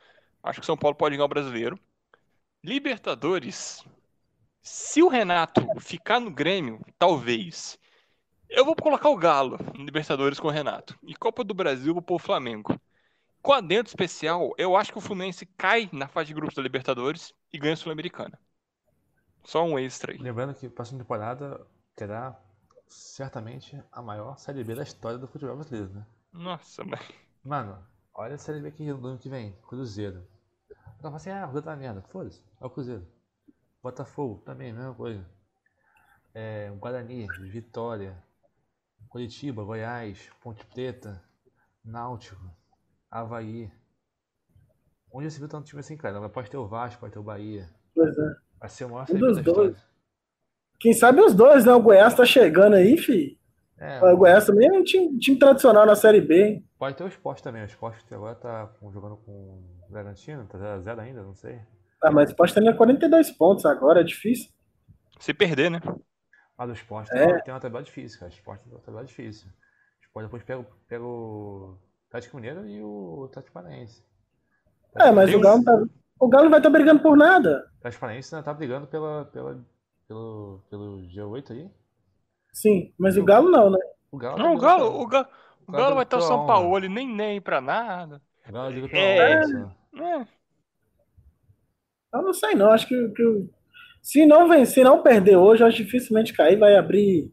acho que o São Paulo pode ganhar o brasileiro. Libertadores, se o Renato ficar no Grêmio, talvez. Eu vou colocar o Galo em Libertadores com o Renato. E Copa do Brasil vou pôr o Flamengo. Com adentro especial, eu acho que o Fluminense cai na fase de grupos da Libertadores e ganha a Sul-Americana. Só um extra aí. Lembrando que a próxima temporada terá certamente a maior Série B da história do futebol brasileiro, né? Nossa, mas. Mano, olha a Série B aqui do ano que vem, Cruzeiro. Eu tava assim, ah, o Cruzeiro tá merda. Foda-se, é o Cruzeiro. Botafogo, também, mesma coisa. É, Guarani, Vitória, Curitiba, Goiás, Ponte Preta, Náutico, Havaí. Onde você viu tanto time assim, cara? Pode ter o Vasco, pode ter o Bahia. Pois é. Vai ser o maior Um dos dois. Quem sabe os dois, né? O Goiás tá chegando aí, fi. É, O Goiás também é um time, time tradicional na Série B, hein? pode ter o esporte também. O esporte agora tá jogando com o Bragantino, tá 0x0 ainda, não sei. Ah, mas pode ter 42 pontos agora, é difícil. Se perder, né? Mas o esporte É. tem, tem uma tabela difícil, cara. O esporte tem uma tabela difícil. O esporte depois pega, o- pega o Atlético Mineiro e o Atlético Paranaense. É, mas Tem o Galo, tá, o Galo vai estar brigando por nada. O Atlético Paranaense ainda tá brigando pela, pela, pelo, pelo G8 aí. Sim, mas o Galo não, né? O Galo Não, o tá Galo, o Galo, o Galo Galo vai estar o pela São. Paulo, ele nem nem pra nada. O Galo É. só. É. Eu não sei não, acho que, que se não vencer, se não perder hoje, eu acho dificilmente cair, vai abrir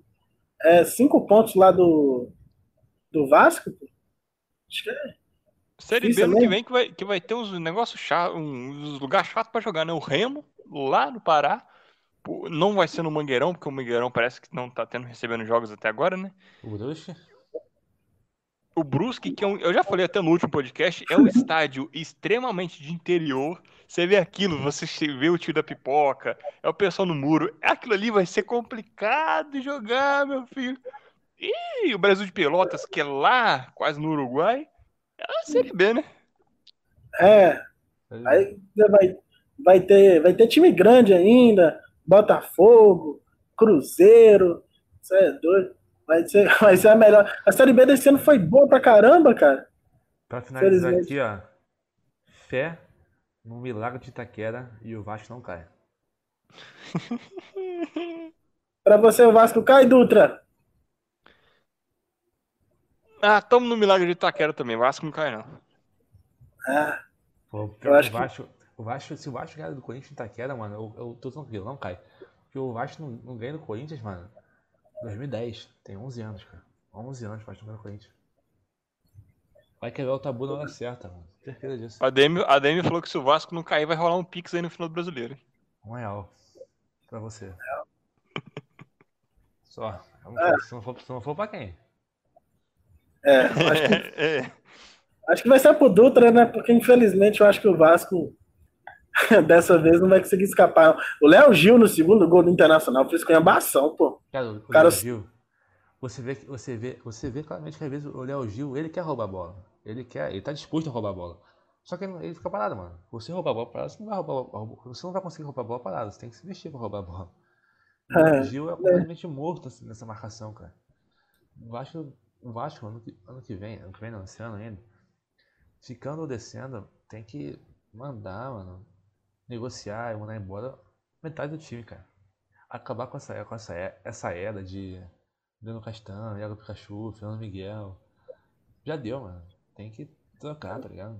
é, cinco pontos lá do, do Vasco. pô. Acho que é. Série B ano que mesmo. vem que vai, que vai ter uns negócios chatos, uns lugares chatos pra jogar, né? O Remo, lá no Pará. Não vai ser no Mangueirão, porque o Mangueirão parece que não tá tendo recebendo jogos até agora, né? O Brusque. O Brusque, que é um, eu já falei até no último podcast, é um estádio extremamente de interior. Você vê aquilo, você vê o tio da pipoca, é o pessoal no muro. Aquilo ali vai ser complicado de jogar, meu filho. E o Brasil de Pelotas, que é lá, quase no Uruguai, é a Série B, né? É, aí vai, vai, ter, vai ter time grande ainda, Botafogo, Cruzeiro, isso é doido. Vai ser, vai ser a melhor. A Série B desse ano foi boa pra caramba, cara. Pra finalizar aqui, ó. Fé no milagre de Itaquera e o Vasco não cai. Pra você, o Vasco cai, Dutra. Ah, tamo no Milagre de Itaquera também, Vasco não cai não. Ah, Pô, Eu acho que o Vasco, o Vasco, se o Vasco ganhar do Corinthians em Itaquera, mano, eu, eu tô tranquilo, não cai. Porque o Vasco não, não ganha do Corinthians, mano, em 2010. Tem 11 anos, cara. 11 anos o Vasco não ganha do Corinthians. Vai quebrar o tabu na hora certa, mano. Certeza disso. A Demi, a Demi falou que se o Vasco não cair, vai rolar um Pix aí no final do brasileiro. hein? Um real. Pra você. Só. Se não for, se não for pra quem? é, acho que, É, acho que vai ser pro Dutra, né? Porque infelizmente eu acho que o Vasco dessa vez não vai conseguir escapar. O Léo Gil no segundo gol do Internacional fez com embação, pô. Cara, o Cara, Léo Gil, você vê, você vê, você vê claramente que às vezes o Léo Gil, ele quer roubar a bola. Ele quer, ele tá disposto a roubar a bola. Só que ele, ele fica parado, mano. Você roubar a bola parado, você não vai roubar, você não vai conseguir roubar a bola parado. Você tem que se vestir pra roubar a bola. O É, Léo Gil é completamente morto assim, nessa marcação, cara. O Vasco, o Vasco ano, que, ano que vem, ano que vem não, esse ano ainda, ficando ou descendo, tem que mandar, mano, negociar e mandar embora metade do time, cara. Acabar com essa, com essa, essa era de Bruno Castanho, Iago Pikachu, Fernando Miguel. Já deu, mano. Tem que trocar, tá ligado?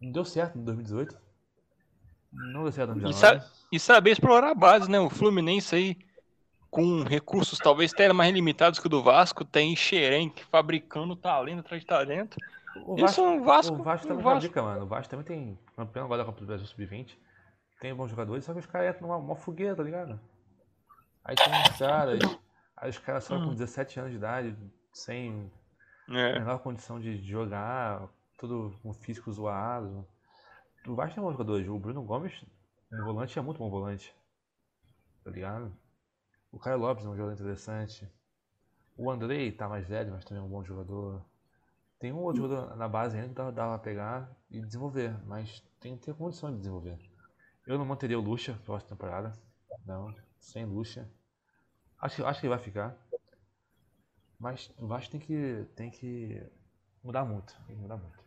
Não deu certo em 2018. Não deu certo em E 2019. sa- e saber explorar a base, né? O Fluminense aí, com recursos talvez até mais limitados que o do Vasco, tem Xerenque fabricando talento atrás de talento. O Isso é um Vasco. O Vasco um também Vasco. fabrica, mano. O Vasco também tem campeão agora da Copa do Brasil Sub-20. Tem bons jogadores, só que os caras entram numa, numa fogueira, tá ligado? Aí tem uns caras. Aí os caras só com Hum. 17 anos de idade, sem a É. menor condição de jogar, tudo com físico zoado. O Vasco tem bons jogadores. O Bruno Gomes, um volante, é muito bom volante. Tá ligado? O Caio Lopes é um jogador interessante. O Andrei tá mais velho, mas também é um bom jogador. Tem um outro jogador na base ainda que dá, dá pra pegar e desenvolver, mas tem que ter condição de desenvolver. Eu não manteria o Lucha na próxima temporada. Não, sem Lucha. Acho, que- acho que ele vai ficar. Mas o Vasco tem que, tem que mudar muito. Tem que mudar muito.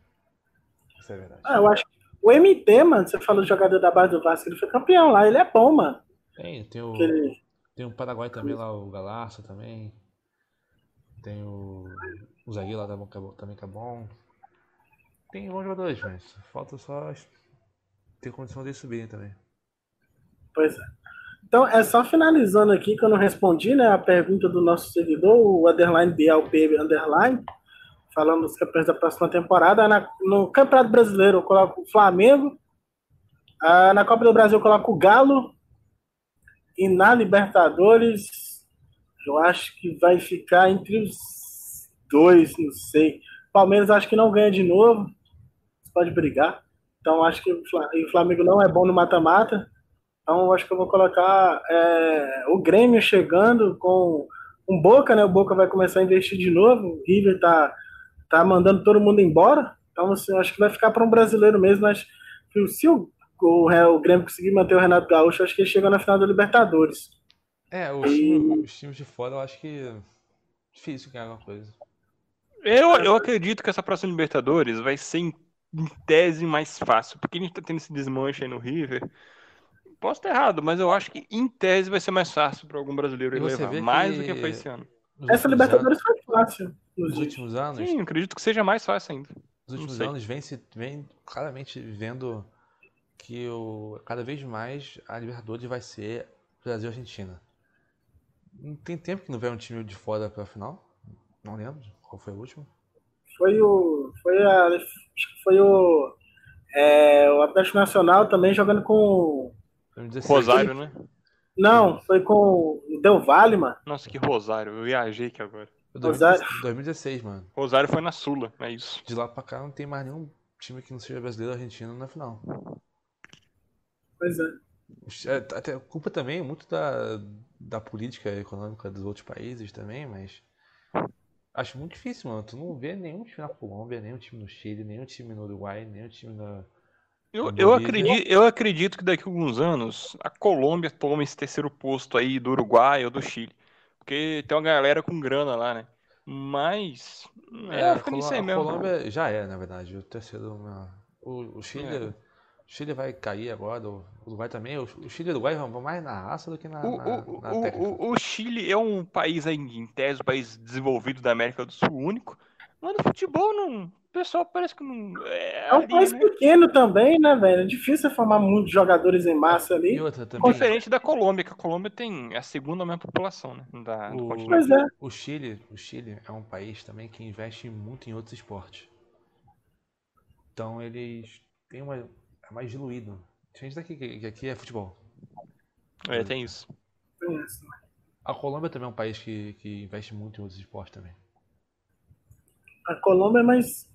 Isso é verdade. Ah, eu acho que o MT, mano, você falou do jogador da base do Vasco, ele foi campeão lá, ele é bom, mano. Tem, tem o, Aquele- tem o Paraguai também lá, o Galarça também. Tem o, o zagueiro lá também que é bom. Tem bons jogadores, mas falta só ter condição de subirem também. Pois é. Então, é só finalizando aqui que eu não respondi, né, a pergunta do nosso seguidor, o underline BLP underline, falando dos campeões da próxima temporada. Na- no Campeonato Brasileiro eu coloco o Flamengo, Ah, na Copa do Brasil eu coloco o Galo, e na Libertadores eu acho que vai ficar entre os dois, não sei. Palmeiras acho que não ganha de novo, pode brigar. Então acho que o Fla- o Flamengo não é bom no mata-mata. Então eu acho que eu vou colocar é, o Grêmio chegando com um Boca, né? O Boca vai começar a investir de novo. O River tá, tá mandando todo mundo embora. Então assim, eu acho que vai ficar para um brasileiro mesmo. Mas se o, o, o Grêmio conseguir manter o Renato Gaúcho, eu acho que ele chega na final da Libertadores. É, os, times, os times de fora eu acho que é difícil ganhar alguma coisa. Eu, eu acredito que essa próxima Libertadores vai ser em, em tese mais fácil, porque a gente tá tendo esse desmanche aí no River. Posso estar errado, mas eu acho que em tese vai ser mais fácil para algum brasileiro E levar, mais que do que foi esse ano. Essa Libertadores foi fácil. anos- inclusive. Nos últimos anos, Sim, acredito que seja mais fácil ainda. nos últimos anos vem, se, vem claramente vendo que o, cada vez mais a Libertadores vai ser Brasil e Argentina. Não tem tempo que não vem um time de fora pra final? Não lembro qual foi o último. Foi o. Foi a. acho que Foi o. é, o Atlético Nacional também jogando com. 2016. Rosário, né? Não, foi com o Del Valle, mano. Nossa, que Rosário. Eu viajei aqui agora. Rosário. 2016, 2016, mano. Rosário foi na Sula, é isso. De lá pra cá não tem mais nenhum time que não seja brasileiro ou argentino na final. Pois é. É, Até culpa também muito da, da política econômica dos outros países também, mas acho muito difícil, mano. Tu não vê nenhum time na Colômbia, nenhum time no Chile, nenhum time no Uruguai, nenhum time na. Eu, eu, acredito, eu acredito que daqui a alguns anos a Colômbia tome esse terceiro posto aí do Uruguai ou do Chile. Porque tem uma galera com grana lá, né? Mas. É, a, fica nisso aí a mesmo. Colômbia já é, na verdade, o terceiro. O, o Chile. É. O Chile vai cair agora, o Uruguai também. O, Chile e o Uruguai vão mais na raça do que na, O, na, o- na o- o- Chile é um país aí, em tese, um país desenvolvido da América do Sul único. Mas no futebol, não, o pessoal parece que não. É, É um ali, país né? pequeno também, né, velho? É difícil formar muitos jogadores em massa ali. E outra também. Diferente da Colômbia, que a Colômbia tem a segunda maior população, né? Da, do O-. Pois é. O Chile, o Chile é um país também que investe muito em outros esportes. Então eles têm uma. É mais diluído. Diferente daqui, que que aqui é futebol. É, tem isso. Tem isso. A Colômbia também é um país que, que investe muito em outros esportes também. A Colômbia é mais.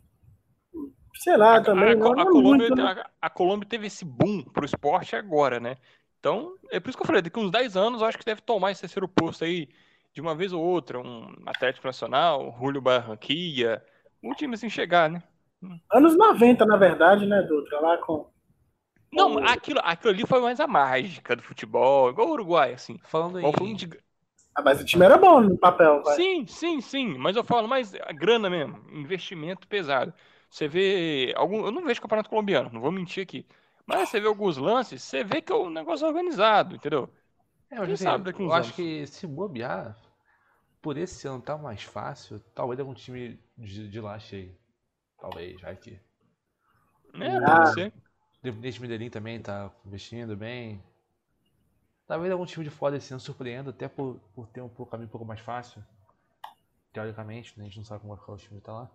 Sei lá, também. a, não, a não é Colômbia, muito, né? a, a Colômbia teve esse boom pro esporte agora, né? Então, é por isso que eu falei, daqui uns 10 anos eu acho que deve tomar esse terceiro posto aí de uma vez ou outra, um Atlético Nacional, Julio Barranquilla, um time assim chegar, né? Anos 90, na verdade, né, Dutra? Lá com. Não, aquilo, aquilo ali foi mais a mágica do futebol, igual o Uruguai, assim. Falando em. de- Ah, mas o time era bom no papel, vai. Sim, sim, sim, mas eu falo mais a grana mesmo, investimento pesado. Você vê algum, eu não vejo campeonato colombiano, não vou mentir aqui. Mas você vê alguns lances, você vê que é um negócio organizado, entendeu? É, assim, sabe daqui eu acho anos. que se bobear, por esse ano tá mais fácil, talvez algum time de, de lá chegue. Talvez, vai que. É, Ah. pode ser. Independente Medellín também tá investindo bem. Talvez algum time de fora esse ano surpreenda, até por, por ter um pouco, caminho um pouco mais fácil. Teoricamente, né? a gente não sabe como vai ficar o time que tá lá.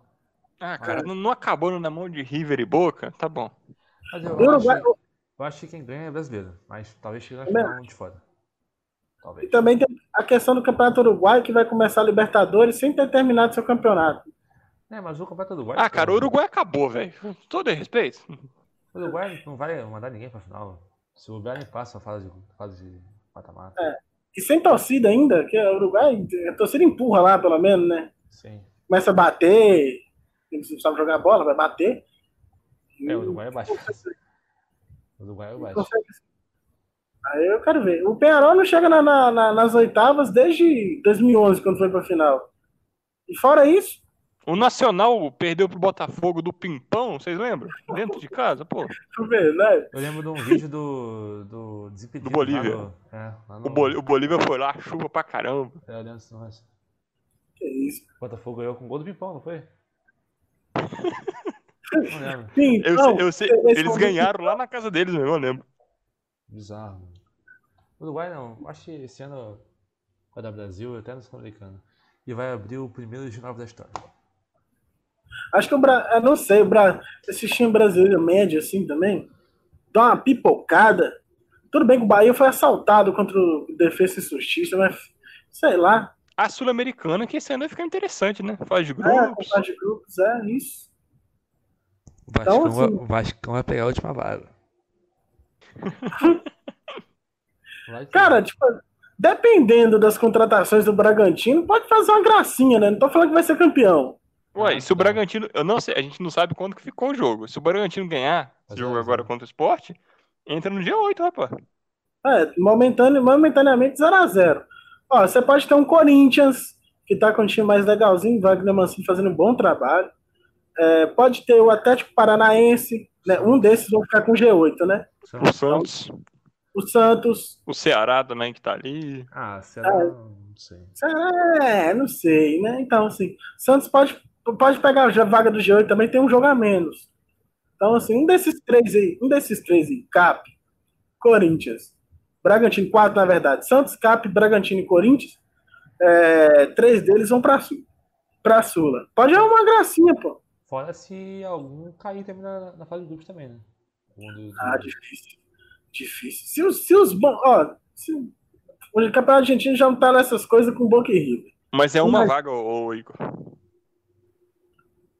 Ah, cara, não, não acabando na mão de River e Boca, tá bom. Mas eu, Uruguai, acho, eu acho que quem ganha é brasileiro, mas talvez chegue na final de fora. E Talvez. também tem a questão do Campeonato Uruguai, que vai começar a Libertadores sem ter terminado seu campeonato. É, mas o campeonato Uruguai. Ah, cara, o Uruguai acabou, velho. Todo respeito. O Uruguai não vai mandar ninguém pra final. Se o Uruguai nem passa a fase de fase de mata-mata. É. E sem torcida ainda, que o Uruguai, a torcida empurra lá, pelo menos, né? Sim. Começa a bater, não sabe jogar bola, vai bater. É, o Uruguai é baixo. O Uruguai é baixo. Consegue. Aí eu quero ver. O Penharol não chega na- na- nas oitavas desde 2011, quando foi pra final. E fora isso, O Nacional perdeu pro Botafogo do Pimpão, vocês lembram? Dentro de casa, pô. deixa eu ver, né? Eu lembro de um vídeo do. do Desimpedido. Do Bolívia. Lá no, é, lá no, O, Bol o Bolívia foi lá, chuva pra caramba. É, eu lembro negócio. Que isso. O Botafogo ganhou com gol do Pipão, não foi? Não lembro. Sim, Eu não, eu sei, eles momento- ganharam lá na casa deles mesmo, eu lembro. Bizarro. mano. Uruguai não. Acho que esse ano vai dar Brasil até no Sul-Americano. E vai abrir o primeiro de novo da história. Acho que o Brasil, eu não sei, o Bra... esse time brasileiro médio assim também, dá uma pipocada. Tudo bem que o Bahia foi assaltado contra o Defesa e Justiça, mas sei lá. A Sul-Americana, que esse ano vai ficar interessante, né? Faz de É, grupos. com fase de grupos, é isso. O Vascão, Então, vai, assim- o Vascão vai pegar a última vaga. Vai Cara, tipo, dependendo das contratações do Bragantino, pode fazer uma gracinha, né? Não tô falando que vai ser campeão. Ué, Ah, e se o tá. Bragantino. Eu não sei, a gente não sabe quando que ficou o jogo. Se o Bragantino ganhar Mas esse jogo é, agora é. contra o Sport, entra no dia 8, rapaz. É, momentâneo, momentaneamente 0x0. Ó, você pode ter um Corinthians, que tá com um time mais legalzinho, Wagner Mancini fazendo um bom trabalho. É, pode ter o Atlético Paranaense, né? Um desses vão ficar com G8, né? O Santos, O Santos. o Ceará também que tá ali. Ah, será? Não sei. É, não sei, né? Então, assim, Santos pode, pode pegar a vaga do G8 também, tem um jogo a menos. Então, assim, um desses três aí, um desses três aí, Cap, Corinthians, Bragantino, quatro na verdade, Santos, Cap, Bragantino e Corinthians, é, três deles vão pra, Sul, pra Sula. Pode dar uma gracinha, pô. Fora se algum cair também na, na fase de grupos também, né? Um Ah, difícil. Difícil. Se os, se os bons. Ó, se, o campeonato argentino já não tá nessas coisas com Boca e River. Mas é uma Mas- vaga, ô, ô, Igor.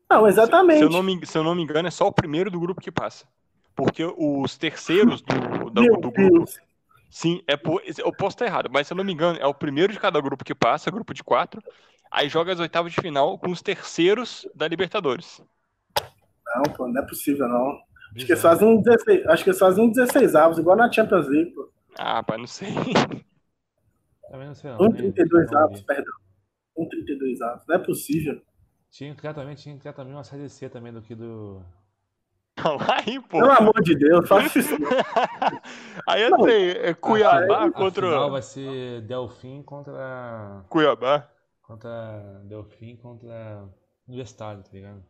Não, Se exatamente. eu, não me, se eu não me engano, é só o primeiro do grupo que passa. Porque os terceiros do, do, Meu do grupo. Deus. Sim, é por, eu posso estar errado, mas se eu não me engano, é o primeiro de cada grupo que passa, grupo de quatro. Aí joga as oitavas de final com os terceiros da Libertadores. Não, pô, não é possível, não. Acho que fazem um 16, acho que eles fazem um 16 avos, igual na Champions League, pô. Ah, pai, não sei. Também não sei não. Um nem- 32 não avos, vi. perdão. Um 32 avos. Não é possível. Tinha que criar também, tinha que criar também uma série C também do que do. Fala aí, pô. Pelo amor de Deus, faça isso. não. Aí eu sei, é Cuiabá A contra. final vai ser Delfim contra. Cuiabá. Contra Delfim contra Universitário, tá ligado?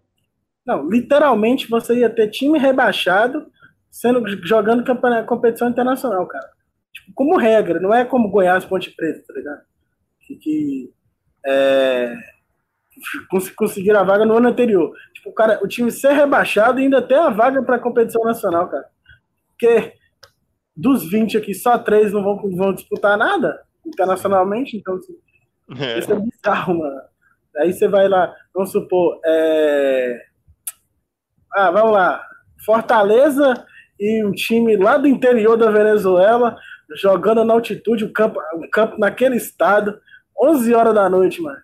Não, literalmente você ia ter time rebaixado sendo jogando campeonato, competição internacional, cara. Tipo, como regra, não é como Goiás Ponte Preta, tá ligado? Que, que é, conseguiram a vaga no ano anterior. Tipo, o cara, o time ser rebaixado e ainda ter a vaga para competição nacional, cara. Porque dos 20 aqui, só três não vão, vão disputar nada internacionalmente, então assim, É. isso é bizarro, mano. Aí você vai lá, vamos supor, é... ah, vamos lá, Fortaleza e um time lá do interior da Venezuela jogando na altitude, o campo, o campo naquele estado, 11 horas da noite, mano.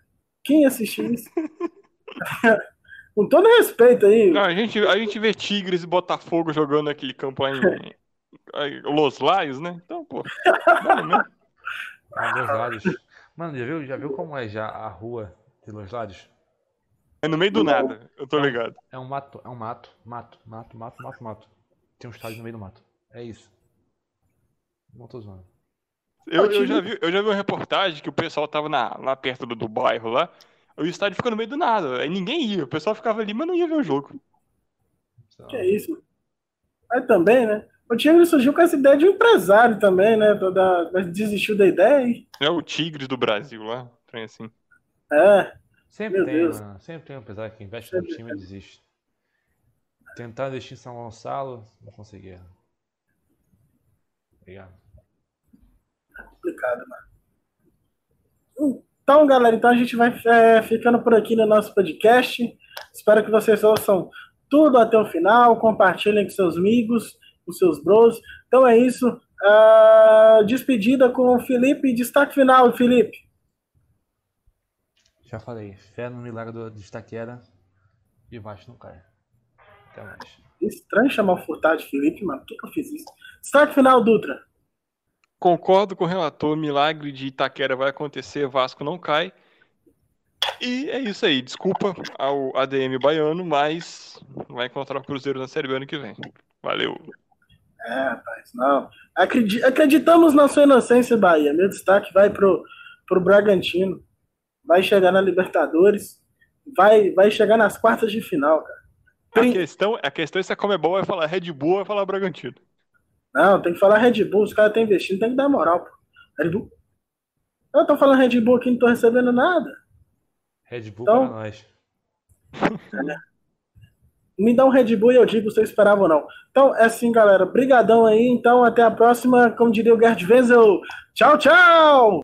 Quem ia assistir isso? Com todo respeito aí, Não, a, gente, a gente vê Tigres e Botafogo jogando naquele campo lá em. aí, Los Laios, né? Então, pô. bom, né? Ah, Los Lados. Mano, já viu, já viu como é já a rua de Los Lados? É no meio do nada, eu tô ligado. É um mato, é um mato, mato, mato, mato, mato, mato. Tem um estádio no meio do mato. É isso. Não tô zoando. Eu, eu, já vi, eu já vi uma reportagem que o pessoal tava na, lá perto do, do bairro lá. O estádio ficou no meio do nada. Aí ninguém ia. O pessoal ficava ali, mas não ia ver o jogo. Que é isso? Aí também, né? O Tigre surgiu com essa ideia de um empresário também, né? Dar- Mas desistiu da ideia e... É o Tigres do Brasil lá. Trem assim. É, Sempre Meu tem, Deus. mano. Sempre tem um empresário que investe no Sempre time e desiste. Tentar investir em São Gonçalo, não conseguia. Obrigado. Complicado, mano. Então, galera, então a gente vai é, ficando por aqui no nosso podcast. Espero que vocês ouçam tudo até o final, compartilhem com seus amigos, com seus bros. Então é isso. Ah, despedida com o Felipe. Destaque final, Felipe. Já falei, fé no milagre do, de Itaquera e Vasco não cai. Até mais. Estranho chamar o Furtado de Felipe, mano. Por que eu fiz isso? Destaque final, Dutra. Concordo com o relator. Milagre de Itaquera vai acontecer. Vasco não cai. E é isso aí. Desculpa ao ADM baiano, mas vai encontrar o Cruzeiro na Série B ano que vem. Valeu. É, rapaz, não. Acredi- acreditamos na sua inocência, Bahia. Meu destaque vai pro, pro Bragantino. vai chegar na Libertadores, vai, vai chegar nas quartas de final, cara. A questão, a questão é se a Comebol vai falar Red Bull ou vai falar Bragantino. Não, tem que falar Red Bull, os caras estão investindo, tem que dar moral, pô. Red Bull. Eu tô falando Red Bull aqui, não tô recebendo nada. Red Bull então, para nós. Me dá um Red Bull e eu digo se eu esperava ou não. Então, é assim, galera. Brigadão aí. Então, até a próxima. Como diria o Gerd Wenzel. Tchau, tchau!